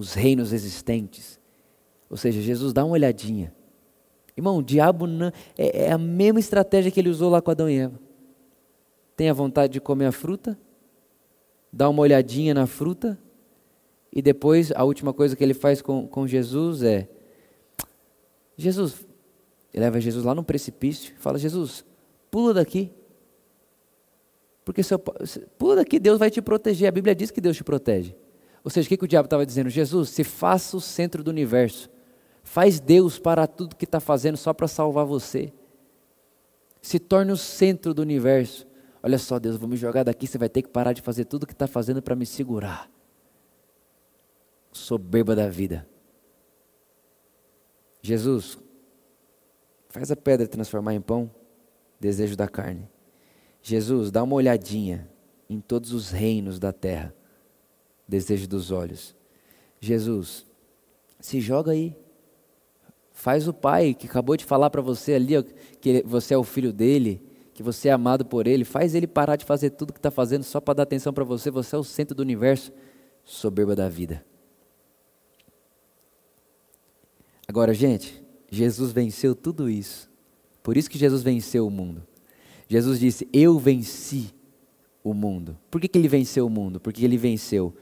os reinos existentes. Ou seja, Jesus dá uma olhadinha. Irmão, o diabo não, é, é a mesma estratégia que ele usou lá com Adão e Eva. Tem a vontade de comer a fruta, dá uma olhadinha na fruta, e depois a última coisa que ele faz com, com Jesus é: Jesus, ele leva Jesus lá no precipício e fala: Jesus, pula daqui. Porque se eu, pula daqui, Deus vai te proteger. A Bíblia diz que Deus te protege. Ou seja, o que, que o diabo estava dizendo? Jesus, se faça o centro do universo. Faz Deus para tudo que está fazendo só para salvar você. Se torne o centro do universo. Olha só, Deus, vou me jogar daqui, você vai ter que parar de fazer tudo que está fazendo para me segurar. Soberba da vida. Jesus, faz a pedra transformar em pão, desejo da carne. Jesus, dá uma olhadinha em todos os reinos da terra, desejo dos olhos. Jesus, se joga aí. Faz o pai que acabou de falar para você ali que você é o filho dele, que você é amado por ele. Faz ele parar de fazer tudo que está fazendo só para dar atenção para você. Você é o centro do universo, soberba da vida. Agora, gente, Jesus venceu tudo isso. Por isso que Jesus venceu o mundo. Jesus disse: Eu venci o mundo. Por que, que ele venceu o mundo? Porque ele venceu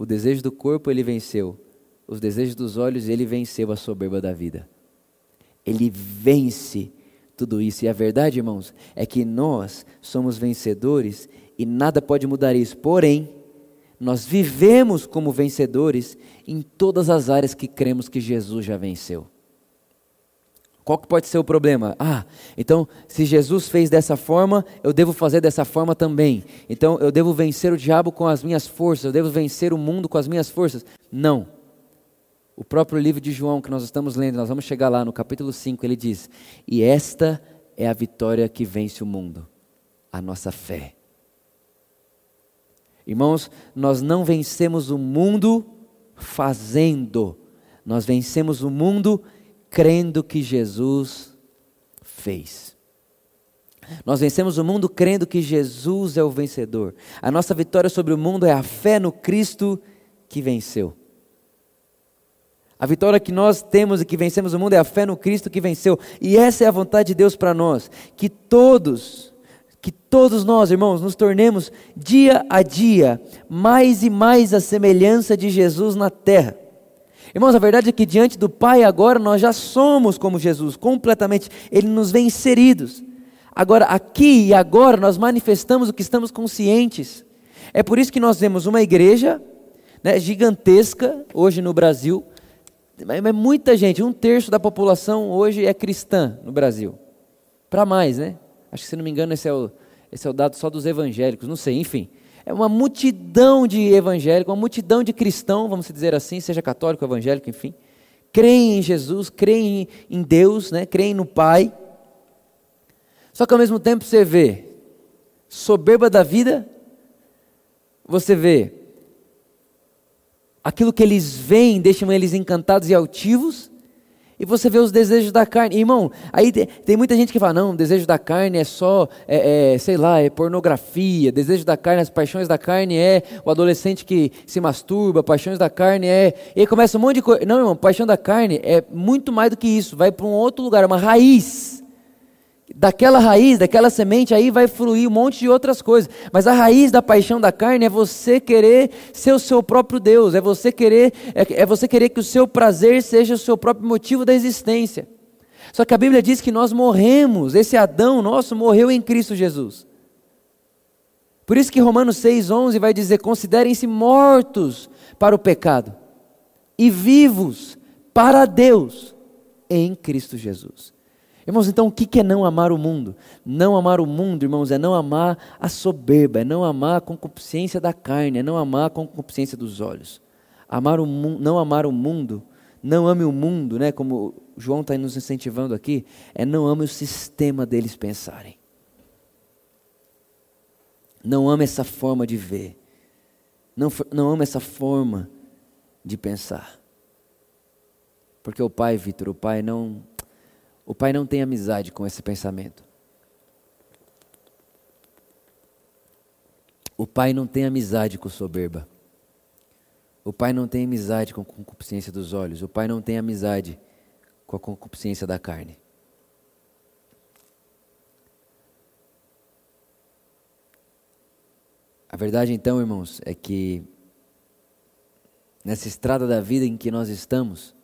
o desejo do corpo, ele venceu os desejos dos olhos, ele venceu a soberba da vida. Ele vence tudo isso. E a verdade, irmãos, é que nós somos vencedores e nada pode mudar isso. Porém, nós vivemos como vencedores em todas as áreas que cremos que Jesus já venceu. Qual que pode ser o problema? Ah, então se Jesus fez dessa forma, eu devo fazer dessa forma também. Então eu devo vencer o diabo com as minhas forças, eu devo vencer o mundo com as minhas forças. Não. O próprio livro de João que nós estamos lendo, nós vamos chegar lá no capítulo 5, ele diz: "E esta é a vitória que vence o mundo, a nossa fé." Irmãos, nós não vencemos o mundo fazendo, nós vencemos o mundo crendo que Jesus fez. Nós vencemos o mundo crendo que Jesus é o vencedor. A nossa vitória sobre o mundo é a fé no Cristo que venceu. A vitória que nós temos e que vencemos o mundo é a fé no Cristo que venceu. E essa é a vontade de Deus para nós, que todos, que todos nós, irmãos, nos tornemos dia a dia mais e mais a semelhança de Jesus na terra. Irmãos, a verdade é que diante do Pai agora nós já somos como Jesus, completamente. Ele nos vê inseridos. Agora, aqui e agora nós manifestamos o que estamos conscientes. É por isso que nós vemos uma igreja né, gigantesca hoje no Brasil. Mas muita gente, um terço da população hoje é cristã no Brasil. Para mais, né? Acho que se não me engano esse é, o, esse é o dado só dos evangélicos, não sei, enfim é uma multidão de evangélicos, uma multidão de cristãos, vamos dizer assim, seja católico, evangélico, enfim, creem em Jesus, creem em Deus, né, creem no Pai. Só que ao mesmo tempo você vê soberba da vida, você vê aquilo que eles veem, deixam eles encantados e altivos, e você vê os desejos da carne. Irmão, aí tem, muita gente que fala: não, desejo da carne é só, é, é, sei lá, é pornografia. Desejo da carne, as paixões da carne é o adolescente que se masturba. Paixões da carne é. E aí começa um monte de coisa. Não, irmão, paixão da carne é muito mais do que isso. Vai para um outro lugar, é uma raiz daquela raiz, daquela semente, aí vai fluir um monte de outras coisas. Mas a raiz da paixão da carne é você querer ser o seu próprio Deus, é você querer, é, é você querer que o seu prazer seja o seu próprio motivo da existência. Só que a Bíblia diz que nós morremos, esse Adão nosso morreu em Cristo Jesus. Por isso que Romanos 6,11 vai dizer: considerem-se mortos para o pecado e vivos para Deus em Cristo Jesus. Irmãos, então o que é não amar o mundo? Não amar o mundo, irmãos, é não amar a soberba, é não amar a concupiscência da carne, é não amar a concupiscência dos olhos. Amar o não amar o mundo, não ame o mundo, né, como João está nos incentivando aqui, é não ame o sistema deles pensarem. Não ame essa forma de ver. Não, não ame essa forma de pensar. Porque o pai, Vitor, o pai não o pai não tem amizade com esse pensamento. O pai não tem amizade com soberba. O pai não tem amizade com a concupiscência dos olhos. O pai não tem amizade com a concupiscência da carne. A verdade, então, irmãos, é que nessa estrada da vida em que nós estamos,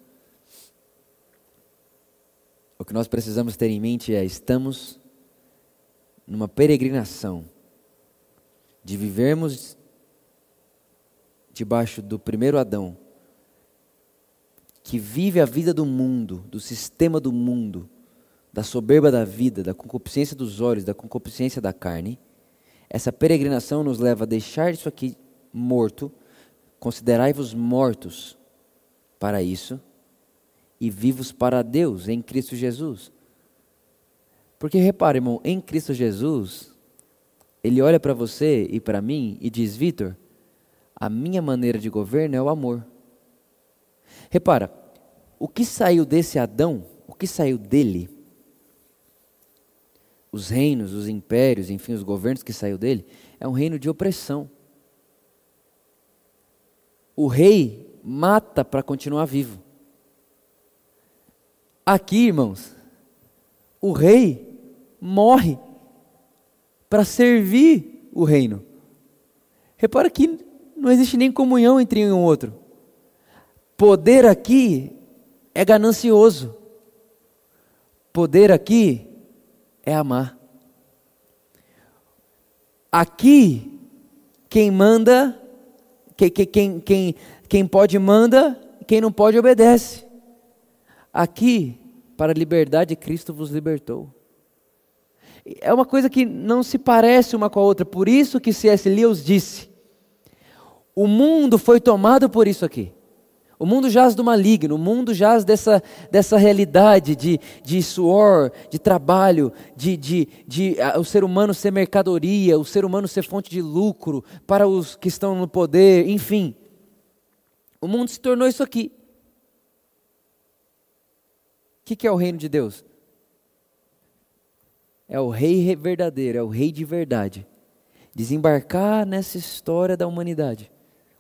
que nós precisamos ter em mente é: estamos numa peregrinação de vivermos debaixo do primeiro Adão, que vive a vida do mundo, do sistema do mundo, da soberba da vida, da concupiscência dos olhos, da concupiscência da carne, essa peregrinação nos leva a deixar isso aqui morto, considerai-vos mortos para isso e vivos para Deus em Cristo Jesus. Porque repare, irmão, em Cristo Jesus, Ele olha para você e para mim e diz: Vitor, a minha maneira de governo é o amor. Repara, o que saiu desse Adão, o que saiu dele, os reinos, os impérios, enfim, os governos que saiu dele, é um reino de opressão. O rei mata para continuar vivo. Aqui, irmãos, o rei morre para servir o reino. Repara que não existe nem comunhão entre um e outro. Poder aqui é ganancioso. Poder aqui é amar. Aqui, quem manda, quem, quem, quem, quem pode manda, quem não pode obedece. Aqui, para a liberdade, Cristo vos libertou. É uma coisa que não se parece uma com a outra, por isso que C.S. Lewis disse: o mundo foi tomado por isso aqui. O mundo jaz do maligno, o mundo jaz dessa, dessa realidade de, de suor, de trabalho, de, de, de a, o ser humano ser mercadoria, o ser humano ser fonte de lucro para os que estão no poder, enfim. O mundo se tornou isso aqui. O que, que é o reino de Deus? É o rei verdadeiro, é o rei de verdade. Desembarcar nessa história da humanidade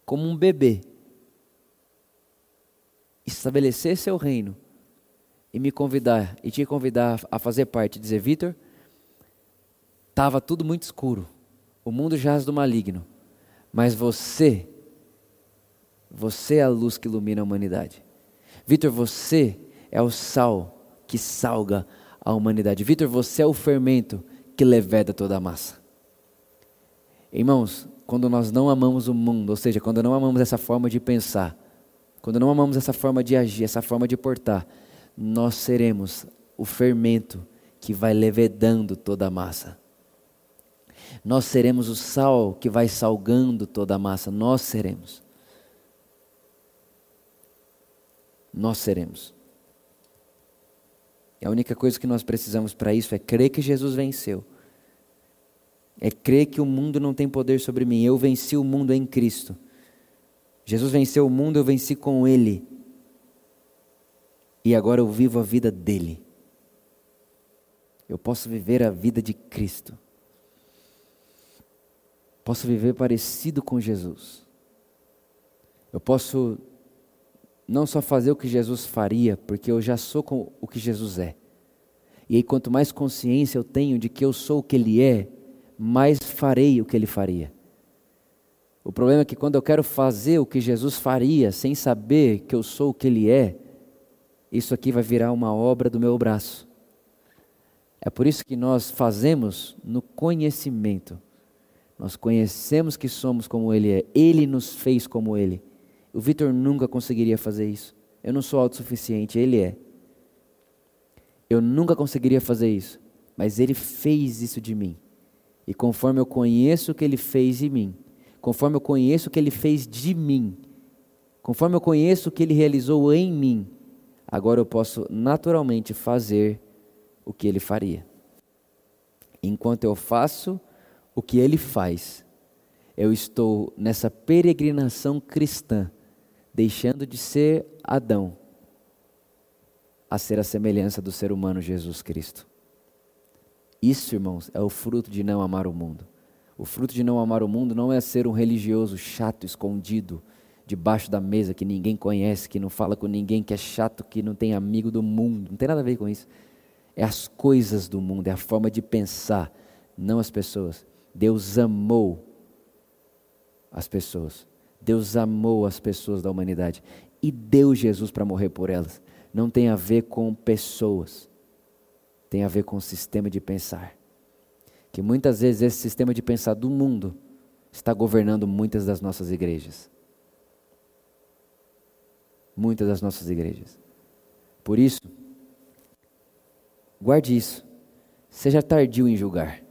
como um bebê estabelecer seu reino e me convidar, e te convidar a fazer parte, dizer, Vitor, estava tudo muito escuro, o mundo jaz do maligno, mas você, você é a luz que ilumina a humanidade. Vitor, você é o sal que salga a humanidade. Vitor, você é o fermento que leveda toda a massa. Irmãos, quando nós não amamos o mundo, ou seja, quando não amamos essa forma de pensar, quando não amamos essa forma de agir, essa forma de portar, nós seremos o fermento que vai levedando toda a massa. Nós seremos o sal que vai salgando toda a massa. Nós seremos. Nós seremos. E a única coisa que nós precisamos para isso é crer que Jesus venceu. É crer que o mundo não tem poder sobre mim. Eu venci o mundo em Cristo. Jesus venceu o mundo, eu venci com Ele. E agora eu vivo a vida dele. Eu posso viver a vida de Cristo. Posso viver parecido com Jesus. Eu posso não só fazer o que Jesus faria, porque eu já sou o que Jesus é. E aí, quanto mais consciência eu tenho de que eu sou o que Ele é, mais farei o que Ele faria. O problema é que quando eu quero fazer o que Jesus faria, sem saber que eu sou o que Ele é, isso aqui vai virar uma obra do meu braço. É por isso que nós fazemos no conhecimento. Nós conhecemos que somos como Ele é. Ele nos fez como Ele. O Vitor nunca conseguiria fazer isso. Eu não sou autossuficiente, Ele é. Eu nunca conseguiria fazer isso. Mas Ele fez isso de mim. E conforme eu conheço o que Ele fez em mim, conforme eu conheço o que Ele fez de mim, conforme eu conheço o que Ele realizou em mim, agora eu posso naturalmente fazer o que Ele faria. Enquanto eu faço o que Ele faz, eu estou nessa peregrinação cristã, deixando de ser Adão a ser a semelhança do ser humano Jesus Cristo. Isso, irmãos, é o fruto de não amar o mundo. O fruto de não amar o mundo não é ser um religioso chato, escondido, debaixo da mesa, que ninguém conhece, que não fala com ninguém, que é chato, que não tem amigo do mundo. Não tem nada a ver com isso. É as coisas do mundo, é a forma de pensar, não as pessoas. Deus amou as pessoas. Deus amou as pessoas da humanidade e deu Jesus para morrer por elas. Não tem a ver com pessoas, tem a ver com o sistema de pensar. Que muitas vezes esse sistema de pensar do mundo está governando muitas das nossas igrejas. Muitas das nossas igrejas. Por isso, guarde isso. Seja tardio em julgar.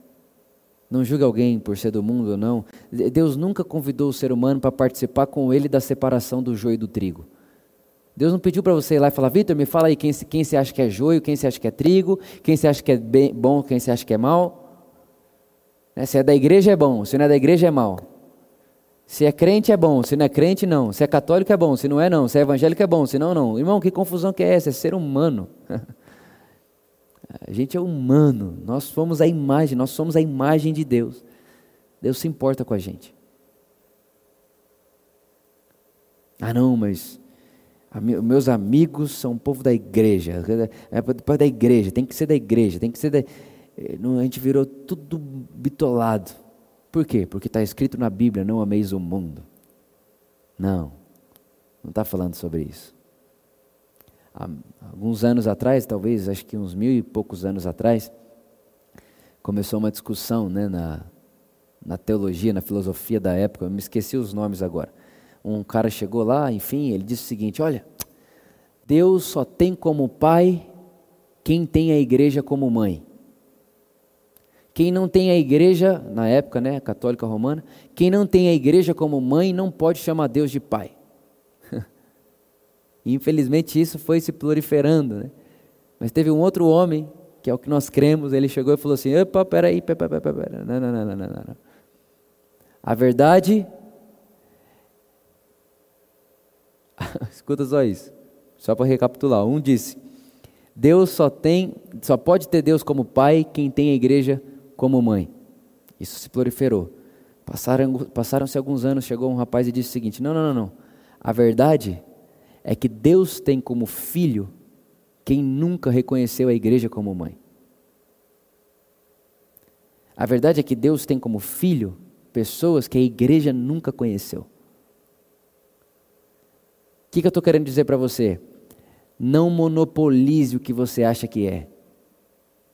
Não julgue alguém por ser do mundo ou não. Deus nunca convidou o ser humano para participar com ele da separação do joio e do trigo. Deus não pediu para você ir lá e falar, Vitor, me fala aí quem, quem você acha que é joio, quem você acha que é trigo, quem você acha que é bem, bom, quem você acha que é mal. Né? Se é da igreja é bom, se não é da igreja é mal. Se é crente é bom, se não é crente não. Se é católico é bom, se não é não. Se é evangélico é bom, se não não. Irmão, que confusão que é essa? É ser humano. a gente é humano, nós somos a imagem, nós somos a imagem de Deus. Deus se importa com a gente. Ah não, mas meus amigos são o povo da igreja, é para da igreja, tem que ser da igreja, tem que ser da. Eh, a gente virou tudo bitolado. Por quê? Porque está escrito na Bíblia: não ameis o mundo. Não, não está falando sobre isso. Há alguns anos atrás, talvez, acho que uns mil e poucos anos atrás, começou uma discussão né, na, na teologia, na filosofia da época, eu me esqueci os nomes agora um cara chegou lá, enfim, ele disse o seguinte: Olha, Deus só tem como pai quem tem a igreja como mãe. Quem não tem a igreja, na época, né, católica romana, quem não tem a igreja como mãe não pode chamar Deus de pai. Infelizmente isso foi se proliferando, né? Mas teve um outro homem, que é o que nós cremos, ele chegou e falou assim: opa, peraí, peraí, peraí, peraí, não, não, não, não, não, não. A verdade Escuta só isso. Só para recapitular. Um disse: Deus só tem, só pode ter Deus como pai quem tem a igreja como mãe. Isso se proliferou. Passaram, passaram-se alguns anos, chegou um rapaz e disse o seguinte: Não, não, não, não. A verdade é que Deus tem como filho quem nunca reconheceu a igreja como mãe. A verdade é que Deus tem como filho pessoas que a igreja nunca conheceu que, que eu estou querendo dizer para você? Não monopolize o que você acha que é.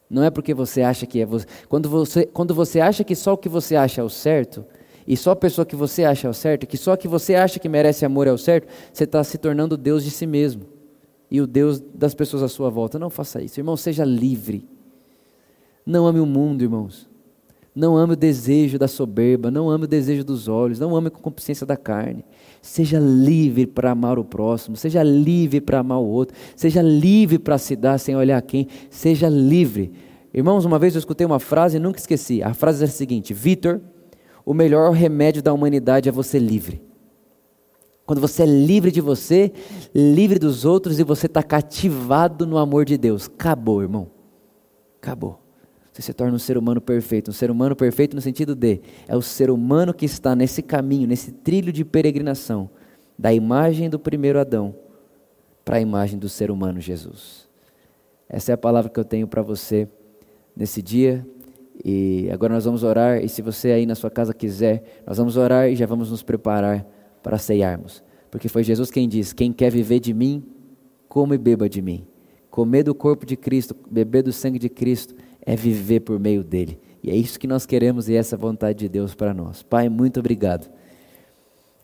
Não é porque você acha que é. Quando você, quando você acha que só o que você acha é o certo, e só a pessoa que você acha é o certo, que só que você acha que merece amor é o certo, você está se tornando Deus de si mesmo. E o Deus das pessoas à sua volta. Não faça isso. Irmão, seja livre. Não ame o mundo, irmãos. Não ame o desejo da soberba, não ame o desejo dos olhos, não ame a concupiscência da carne. Seja livre para amar o próximo, seja livre para amar o outro, seja livre para se dar sem olhar quem, seja livre. Irmãos, uma vez eu escutei uma frase e nunca esqueci. A frase é a seguinte: Vitor, o melhor remédio da humanidade é você livre. Quando você é livre de você, livre dos outros e você está cativado no amor de Deus. Acabou, irmão. Acabou. Você se torna um ser humano perfeito. Um ser humano perfeito no sentido de é o ser humano que está nesse caminho, nesse trilho de peregrinação da imagem do primeiro Adão para a imagem do ser humano Jesus. Essa é a palavra que eu tenho para você nesse dia. E agora nós vamos orar. E se você aí na sua casa quiser, nós vamos orar e já vamos nos preparar para ceiarmos. Porque foi Jesus quem disse: Quem quer viver de mim, come e beba de mim. Comer do corpo de Cristo, beber do sangue de Cristo é viver por meio dele. E é isso que nós queremos e essa vontade de Deus para nós. Pai, muito obrigado.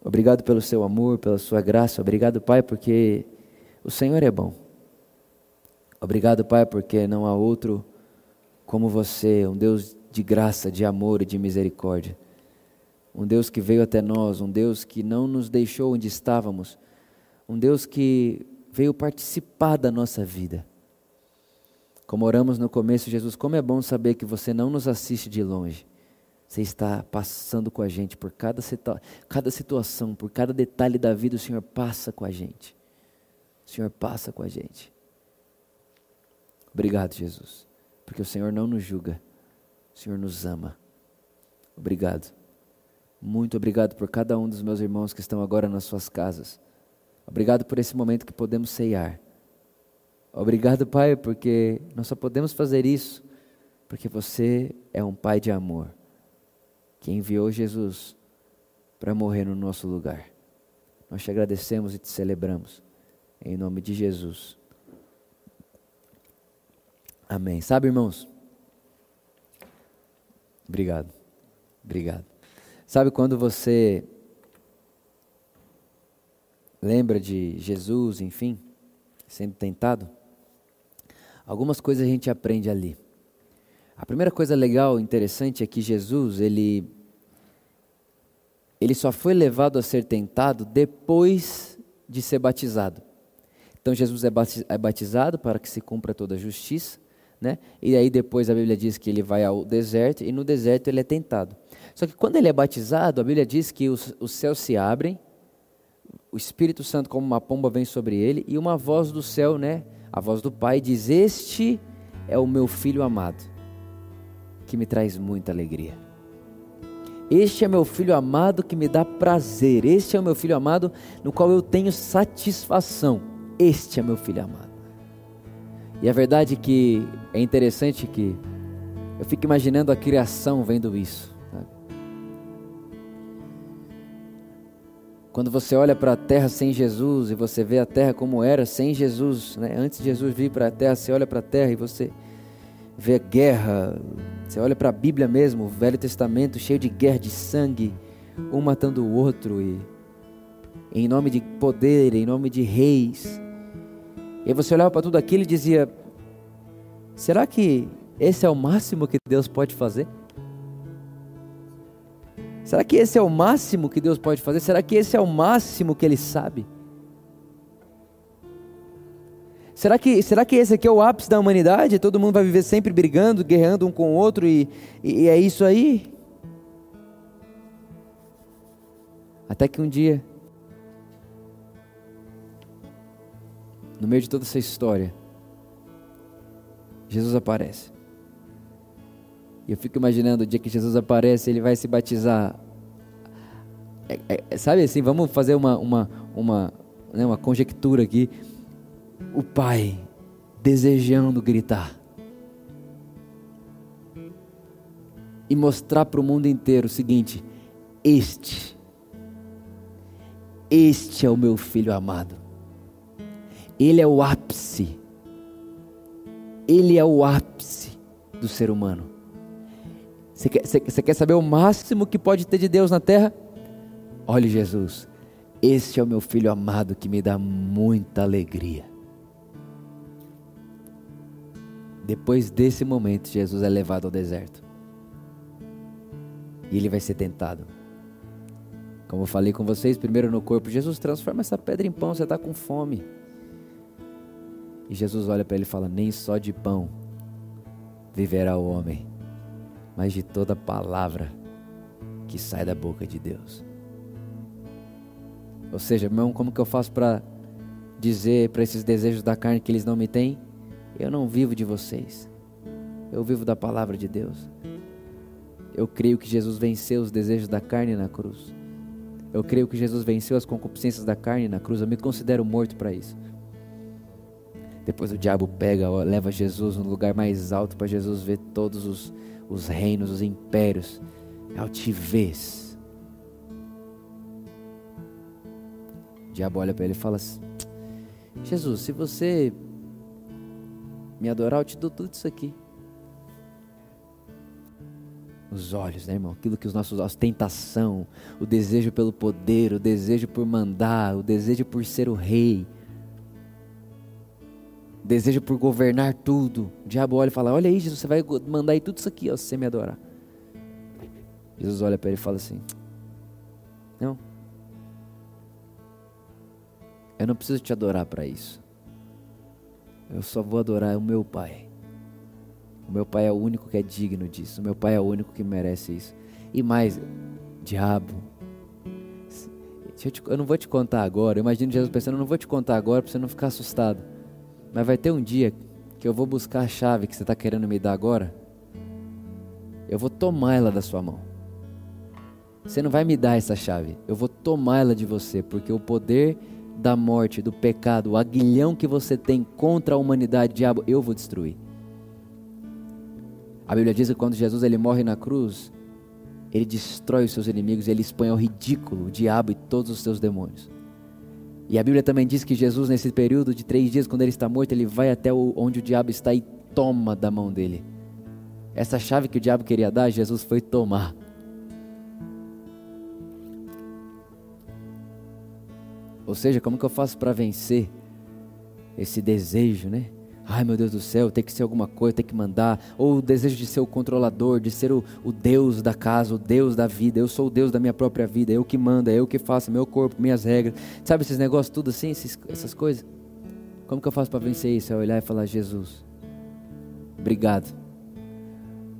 Obrigado pelo seu amor, pela sua graça. Obrigado, Pai, porque o Senhor é bom. Obrigado, Pai, porque não há outro como você, um Deus de graça, de amor e de misericórdia. Um Deus que veio até nós, um Deus que não nos deixou onde estávamos, um Deus que veio participar da nossa vida. Como oramos no começo, Jesus, como é bom saber que você não nos assiste de longe. Você está passando com a gente por cada, situa cada situação, por cada detalhe da vida, o Senhor passa com a gente. O Senhor passa com a gente. Obrigado, Jesus, porque o Senhor não nos julga, o Senhor nos ama. Obrigado. Muito obrigado por cada um dos meus irmãos que estão agora nas suas casas. Obrigado por esse momento que podemos ceiar. Obrigado, Pai, porque nós só podemos fazer isso porque você é um Pai de amor que enviou Jesus para morrer no nosso lugar. Nós te agradecemos e te celebramos. Em nome de Jesus. Amém. Sabe, irmãos? Obrigado. Obrigado. Sabe quando você lembra de Jesus, enfim, sendo tentado? Algumas coisas a gente aprende ali. A primeira coisa legal, interessante, é que Jesus, ele, ele só foi levado a ser tentado depois de ser batizado. Então Jesus é, é batizado para que se cumpra toda a justiça, né? E aí depois a Bíblia diz que ele vai ao deserto e no deserto ele é tentado. Só que quando ele é batizado, a Bíblia diz que os, os céus se abrem, o Espírito Santo como uma pomba vem sobre ele e uma voz do céu, né? A voz do Pai diz: "Este é o meu filho amado, que me traz muita alegria." Este é meu filho amado que me dá prazer. Este é o meu filho amado no qual eu tenho satisfação. Este é meu filho amado. E a verdade é que é interessante que eu fico imaginando a criação vendo isso. Quando você olha para a terra sem Jesus e você vê a terra como era sem Jesus, né? antes de Jesus vir para a terra, você olha para a terra e você vê guerra, você olha para a Bíblia mesmo, o Velho Testamento cheio de guerra, de sangue, um matando o outro e em nome de poder, em nome de reis. E você olhava para tudo aquilo e dizia: será que esse é o máximo que Deus pode fazer? Será que esse é o máximo que Deus pode fazer? Será que esse é o máximo que Ele sabe? Será que, será que esse aqui é o ápice da humanidade? Todo mundo vai viver sempre brigando, guerreando um com o outro e, e, e é isso aí? Até que um dia no meio de toda essa história, Jesus aparece. E eu fico imaginando o dia que Jesus aparece, ele vai se batizar. É, é, sabe assim, vamos fazer uma, uma, uma, né, uma conjectura aqui. O Pai desejando gritar. E mostrar para o mundo inteiro o seguinte: Este, este é o meu filho amado ele é o ápice. Ele é o ápice do ser humano. Você quer, você, você quer saber o máximo que pode ter de Deus na terra? Olhe, Jesus, esse é o meu filho amado que me dá muita alegria. Depois desse momento, Jesus é levado ao deserto. E ele vai ser tentado. Como eu falei com vocês, primeiro no corpo, Jesus transforma essa pedra em pão, você está com fome. E Jesus olha para ele e fala: Nem só de pão viverá o homem, mas de toda palavra que sai da boca de Deus. Ou seja, irmão, como que eu faço para dizer para esses desejos da carne que eles não me têm? Eu não vivo de vocês, eu vivo da palavra de Deus. Eu creio que Jesus venceu os desejos da carne na cruz. Eu creio que Jesus venceu as concupiscências da carne na cruz. Eu me considero morto para isso. Depois o diabo pega, leva Jesus no lugar mais alto para Jesus ver todos os, os reinos, os impérios, altivez. O diabo olha para ele e fala assim: Jesus, se você me adorar, eu te dou tudo isso aqui. Os olhos, né, irmão? Aquilo que os nossos olhos, tentação, o desejo pelo poder, o desejo por mandar, o desejo por ser o rei desejo por governar tudo. O diabo olha e fala: Olha aí, Jesus, você vai mandar aí tudo isso aqui, ó, se você me adorar. Jesus olha para ele e fala assim: Não, eu não preciso te adorar para isso. Eu só vou adorar o meu Pai. O meu Pai é o único que é digno disso. O meu Pai é o único que merece isso. E mais, diabo. Eu, te, eu não vou te contar agora. Eu imagino Jesus pensando: Eu não vou te contar agora para você não ficar assustado. Mas vai ter um dia que eu vou buscar a chave que você está querendo me dar agora, eu vou tomar ela da sua mão. Você não vai me dar essa chave, eu vou tomar ela de você, porque o poder da morte, do pecado, o aguilhão que você tem contra a humanidade, diabo, eu vou destruir. A Bíblia diz que quando Jesus ele morre na cruz, ele destrói os seus inimigos, ele expõe ao ridículo o diabo e todos os seus demônios. E a Bíblia também diz que Jesus, nesse período de três dias, quando ele está morto, ele vai até onde o diabo está e toma da mão dele. Essa chave que o diabo queria dar, Jesus foi tomar. Ou seja, como que eu faço para vencer esse desejo, né? Ai meu Deus do céu, tem que ser alguma coisa, tem que mandar. Ou o desejo de ser o controlador, de ser o, o Deus da casa, o Deus da vida. Eu sou o Deus da minha própria vida, eu que manda, eu que faço, meu corpo, minhas regras. Sabe esses negócios, tudo assim, esses, essas coisas? Como que eu faço para vencer isso? É olhar e falar: Jesus, obrigado.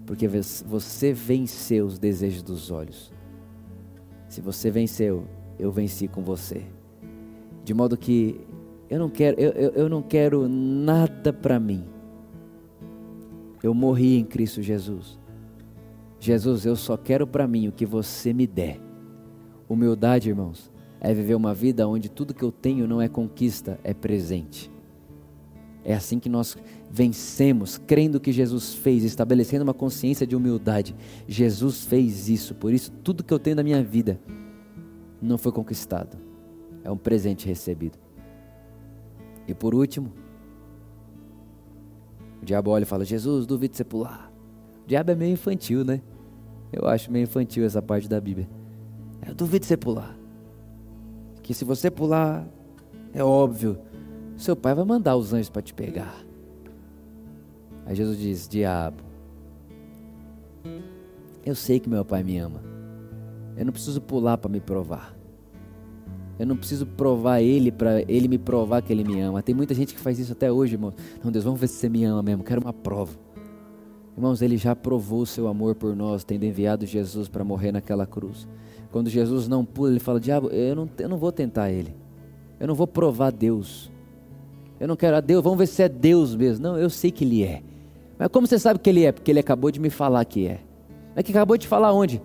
Porque você venceu os desejos dos olhos. Se você venceu, eu venci com você. De modo que eu não quero, eu, eu, eu não quero nada para mim. Eu morri em Cristo Jesus. Jesus, eu só quero para mim o que você me der. Humildade, irmãos, é viver uma vida onde tudo que eu tenho não é conquista, é presente. É assim que nós vencemos, crendo que Jesus fez, estabelecendo uma consciência de humildade. Jesus fez isso, por isso tudo que eu tenho na minha vida não foi conquistado, é um presente recebido. E por último, o diabo olha e fala: Jesus, duvido de você pular. O diabo é meio infantil, né? Eu acho meio infantil essa parte da Bíblia. Eu duvido de você pular. Que se você pular, é óbvio, seu pai vai mandar os anjos para te pegar. Aí Jesus diz: Diabo, eu sei que meu pai me ama. Eu não preciso pular para me provar. Eu não preciso provar ele para ele me provar que ele me ama. Tem muita gente que faz isso até hoje, irmão. Não, Deus, vamos ver se você me ama mesmo. Quero uma prova. Irmãos, ele já provou o seu amor por nós, tendo enviado Jesus para morrer naquela cruz. Quando Jesus não pula, ele fala: Diabo, eu não, eu não vou tentar ele. Eu não vou provar Deus. Eu não quero a Deus, vamos ver se é Deus mesmo. Não, eu sei que ele é. Mas como você sabe que ele é? Porque ele acabou de me falar que é. Mas que acabou de falar onde?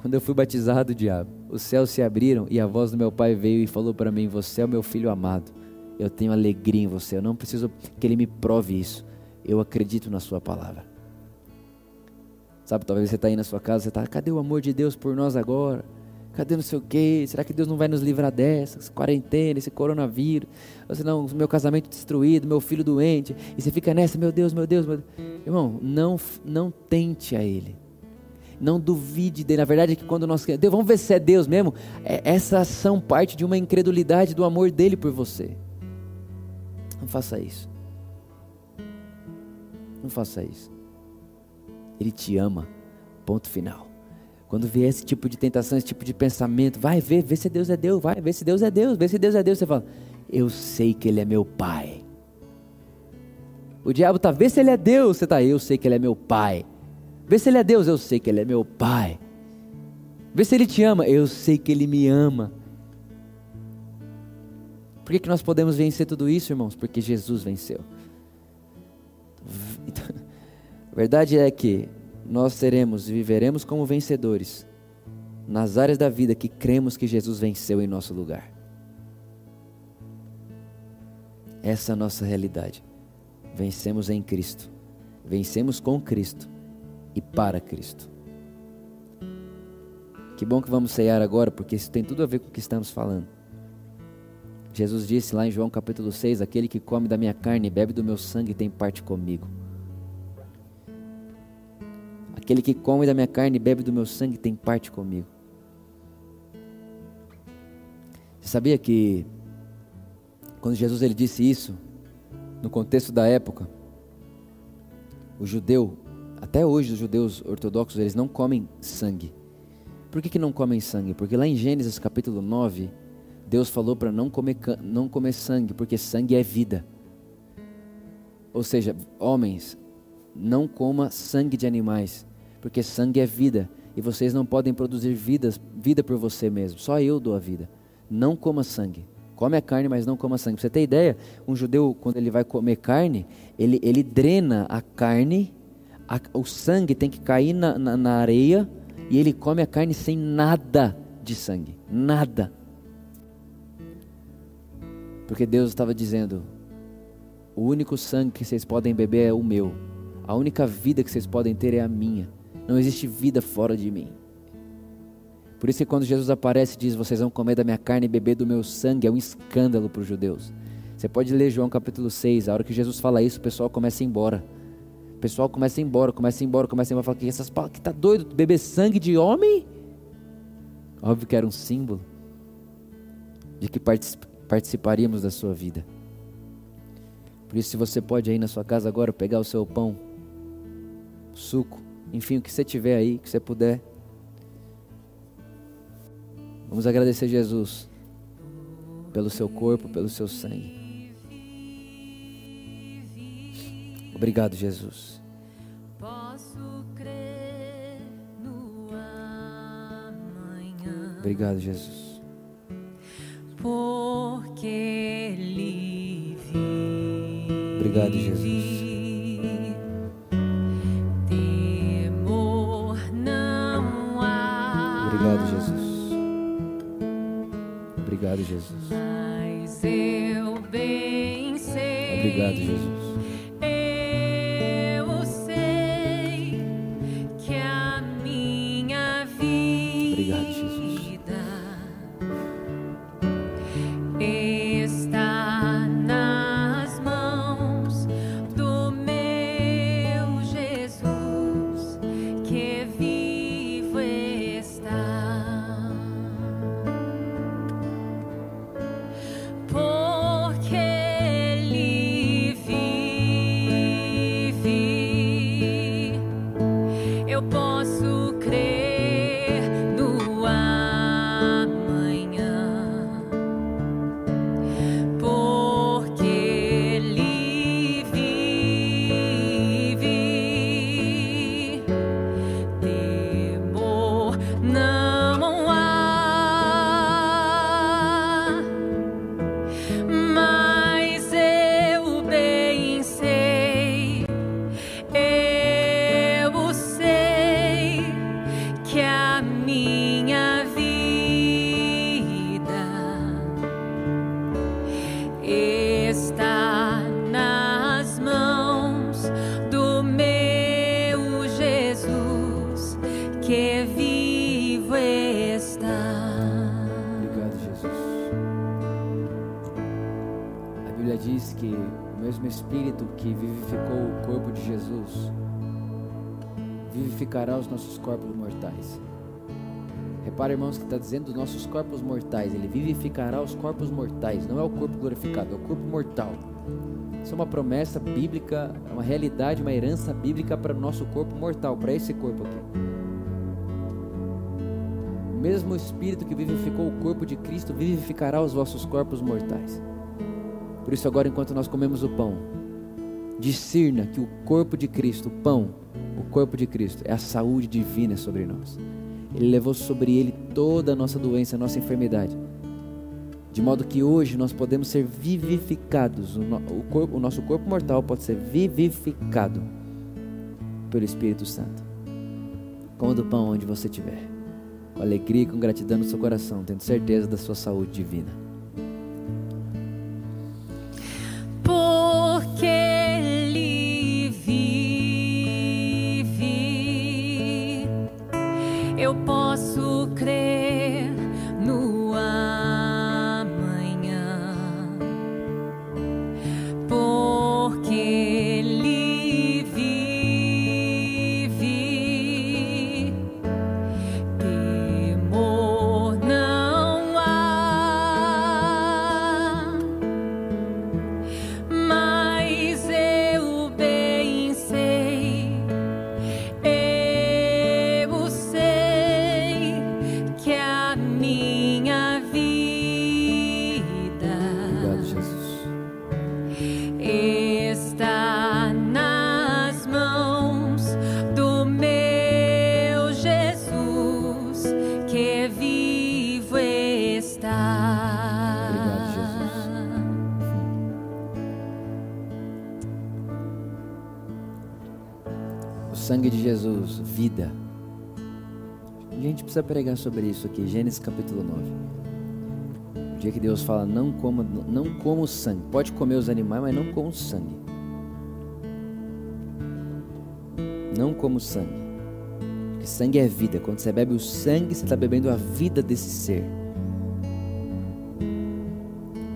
Quando eu fui batizado, diabo os céus se abriram e a voz do meu pai veio e falou para mim: Você é o meu filho amado. Eu tenho alegria em você. Eu não preciso que ele me prove isso. Eu acredito na Sua palavra. Sabe, talvez você está aí na sua casa, você está, cadê o amor de Deus por nós agora? Cadê não sei o quê? Será que Deus não vai nos livrar dessas? Quarentena, esse coronavírus. Ou senão, meu casamento destruído, meu filho doente. E você fica nessa, meu Deus, meu Deus, meu Deus. Irmão, não, não tente a Ele. Não duvide dele. Na verdade é que quando nós Deus, vamos ver se é Deus mesmo. É, essa ação parte de uma incredulidade do amor dele por você. Não faça isso. Não faça isso. Ele te ama. Ponto final. Quando vier esse tipo de tentação, esse tipo de pensamento, vai ver, vê se Deus é Deus, vai ver se Deus é Deus, vê se Deus é Deus. Você fala, eu sei que Ele é meu Pai. O diabo está, vê se Ele é Deus. Você está, eu sei que Ele é meu Pai. Vê se Ele é Deus, eu sei que Ele é meu Pai. Vê se Ele te ama, eu sei que Ele me ama. Por que, que nós podemos vencer tudo isso, irmãos? Porque Jesus venceu. A verdade é que nós seremos e viveremos como vencedores nas áreas da vida que cremos que Jesus venceu em nosso lugar. Essa é a nossa realidade. Vencemos em Cristo. Vencemos com Cristo e para Cristo. Que bom que vamos ceiar agora, porque isso tem tudo a ver com o que estamos falando. Jesus disse lá em João capítulo 6: Aquele que come da minha carne e bebe do meu sangue tem parte comigo. Aquele que come da minha carne e bebe do meu sangue tem parte comigo. Você sabia que quando Jesus ele disse isso, no contexto da época, o judeu até hoje os judeus ortodoxos eles não comem sangue. Por que, que não comem sangue? Porque lá em Gênesis capítulo 9, Deus falou para não comer, não comer sangue, porque sangue é vida. Ou seja, homens, não coma sangue de animais, porque sangue é vida. E vocês não podem produzir vidas, vida por você mesmo. Só eu dou a vida. Não coma sangue. come a carne, mas não coma sangue. Pra você ter ideia, um judeu, quando ele vai comer carne, ele, ele drena a carne, a, o sangue tem que cair na, na, na areia, e ele come a carne sem nada de sangue. Nada. Porque Deus estava dizendo: o único sangue que vocês podem beber é o meu. A única vida que vocês podem ter é a minha. Não existe vida fora de mim. Por isso que quando Jesus aparece e diz: Vocês vão comer da minha carne e beber do meu sangue, é um escândalo para os judeus. Você pode ler João capítulo 6, a hora que Jesus fala isso, o pessoal começa a ir embora. O pessoal começa a ir embora, começa a ir embora, começa a ir embora. Fala que essas que tá doido, beber sangue de homem? Óbvio que era um símbolo de que participaríamos da sua vida. Por isso, se você pode aí na sua casa agora pegar o seu pão, suco, enfim, o que você tiver aí, que você puder, Vamos agradecer Jesus pelo seu corpo, pelo seu sangue. Obrigado, Jesus. Obrigado, Jesus. Porque ele vive. Obrigado, Jesus. Obrigado, Jesus. Obrigado, Jesus. Mas eu bem sei. Obrigado, Jesus. Repara, irmãos, que está dizendo nossos corpos mortais. Ele vivificará os corpos mortais. Não é o corpo glorificado, é o corpo mortal. Isso é uma promessa bíblica, é uma realidade, uma herança bíblica para o nosso corpo mortal, para esse corpo aqui. O mesmo Espírito que vivificou o corpo de Cristo vivificará os vossos corpos mortais. Por isso, agora, enquanto nós comemos o pão, discirna que o corpo de Cristo, o pão, o corpo de Cristo, é a saúde divina sobre nós. Ele levou sobre ele toda a nossa doença, a nossa enfermidade. De modo que hoje nós podemos ser vivificados. O, no, o, corpo, o nosso corpo mortal pode ser vivificado pelo Espírito Santo. Coma do pão onde você estiver. Com alegria e com gratidão no seu coração, tendo certeza da sua saúde divina. meu. Sangue de Jesus, vida. A gente precisa pregar sobre isso aqui, Gênesis capítulo 9. O dia que Deus fala, não coma, não coma o sangue. Pode comer os animais, mas não coma o sangue. Não coma o sangue. Porque sangue é vida. Quando você bebe o sangue, você está bebendo a vida desse ser.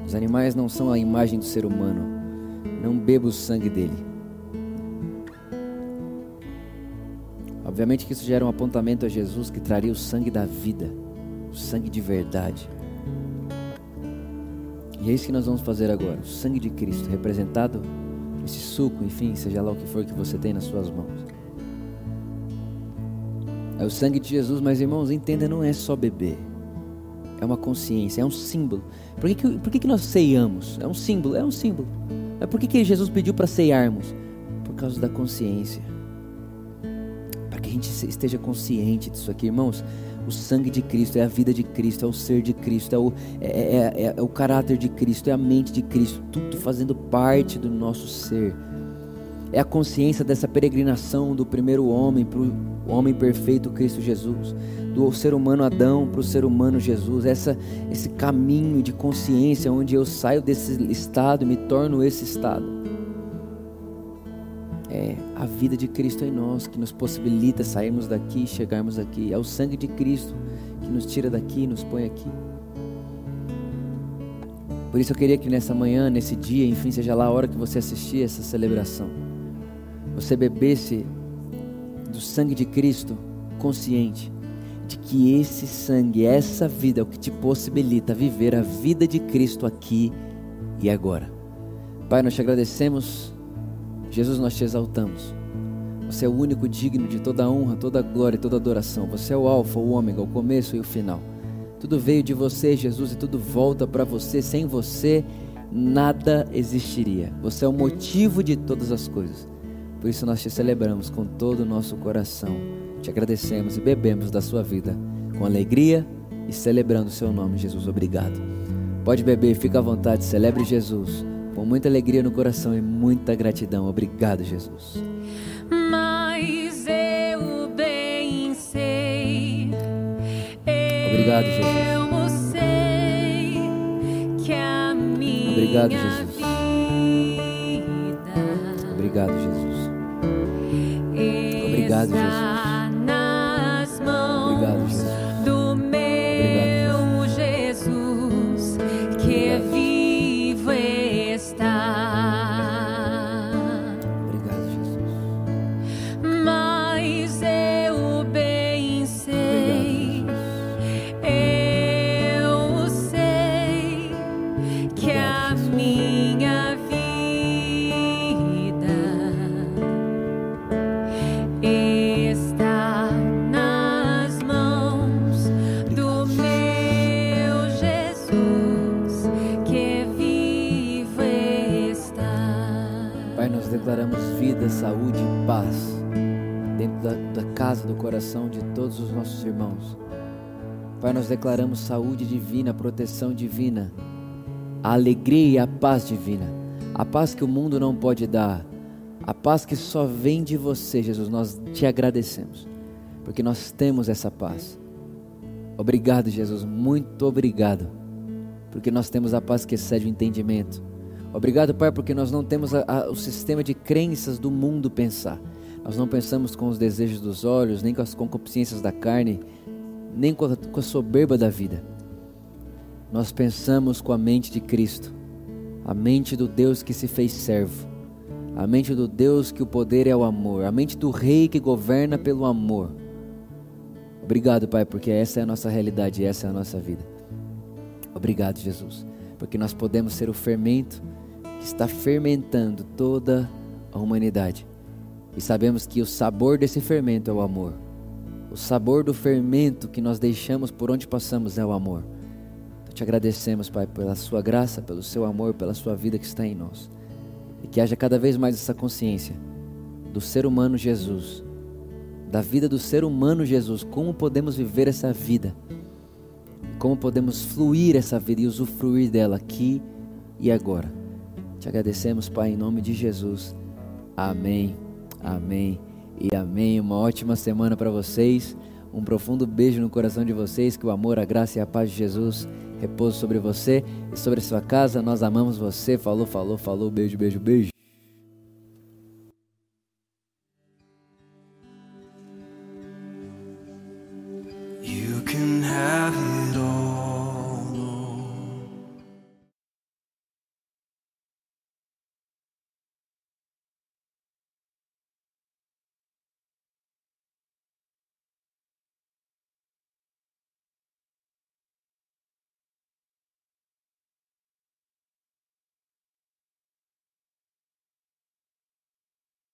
Os animais não são a imagem do ser humano. Não beba o sangue dele. Obviamente que isso gera um apontamento a Jesus que traria o sangue da vida, o sangue de verdade. E é isso que nós vamos fazer agora, o sangue de Cristo, representado nesse suco, enfim, seja lá o que for que você tem nas suas mãos. É o sangue de Jesus, mas irmãos, entenda, não é só beber. É uma consciência, é um símbolo. Por que, que, por que, que nós ceiamos? É um símbolo, é um símbolo. Mas por que, que Jesus pediu para ceiarmos? Por causa da consciência gente esteja consciente disso aqui, irmãos. O sangue de Cristo é a vida de Cristo, é o ser de Cristo, é o, é, é, é, é o caráter de Cristo, é a mente de Cristo, tudo fazendo parte do nosso ser. É a consciência dessa peregrinação do primeiro homem para o homem perfeito Cristo Jesus, do ser humano Adão para o ser humano Jesus, essa, esse caminho de consciência onde eu saio desse estado e me torno esse estado é a vida de Cristo em nós que nos possibilita sairmos daqui e chegarmos aqui. É o sangue de Cristo que nos tira daqui e nos põe aqui. Por isso eu queria que nessa manhã, nesse dia, enfim, seja lá a hora que você assistir essa celebração, você bebesse do sangue de Cristo consciente de que esse sangue, essa vida é o que te possibilita viver a vida de Cristo aqui e agora. Pai, nós te agradecemos Jesus, nós te exaltamos. Você é o único digno de toda honra, toda glória e toda adoração. Você é o Alfa, o Ômega, o começo e o final. Tudo veio de você, Jesus, e tudo volta para você. Sem você, nada existiria. Você é o motivo de todas as coisas. Por isso nós te celebramos com todo o nosso coração. Te agradecemos e bebemos da sua vida com alegria e celebrando o seu nome, Jesus. Obrigado. Pode beber, fica à vontade, celebre Jesus com muita alegria no coração e muita gratidão. Obrigado, Jesus. Mas eu bem sei. Obrigado, Jesus. Eu sei que a minha Obrigado, Jesus. vida Obrigado, Jesus. Obrigado, Jesus. Casa do coração de todos os nossos irmãos. Pai, nós declaramos saúde divina, proteção divina, a alegria e a paz divina, a paz que o mundo não pode dar, a paz que só vem de você, Jesus. Nós te agradecemos, porque nós temos essa paz. Obrigado, Jesus, muito obrigado, porque nós temos a paz que excede o entendimento. Obrigado, Pai, porque nós não temos a- a- o sistema de crenças do mundo pensar. Nós não pensamos com os desejos dos olhos, nem com as concupiscências da carne, nem com a, com a soberba da vida. Nós pensamos com a mente de Cristo, a mente do Deus que se fez servo, a mente do Deus que o poder é o amor, a mente do Rei que governa pelo amor. Obrigado, Pai, porque essa é a nossa realidade, essa é a nossa vida. Obrigado, Jesus, porque nós podemos ser o fermento que está fermentando toda a humanidade. E sabemos que o sabor desse fermento é o amor. O sabor do fermento que nós deixamos por onde passamos é o amor. Então te agradecemos, Pai, pela sua graça, pelo seu amor, pela sua vida que está em nós. E que haja cada vez mais essa consciência do ser humano Jesus, da vida do ser humano Jesus, como podemos viver essa vida, como podemos fluir essa vida e usufruir dela aqui e agora. Te agradecemos, Pai, em nome de Jesus. Amém, Amém e amém. Uma ótima semana para vocês. Um profundo beijo no coração de vocês. Que o amor, a graça e a paz de Jesus repouso sobre você e sobre a sua casa. Nós amamos você. Falou, falou, falou. Beijo, beijo, beijo. You can have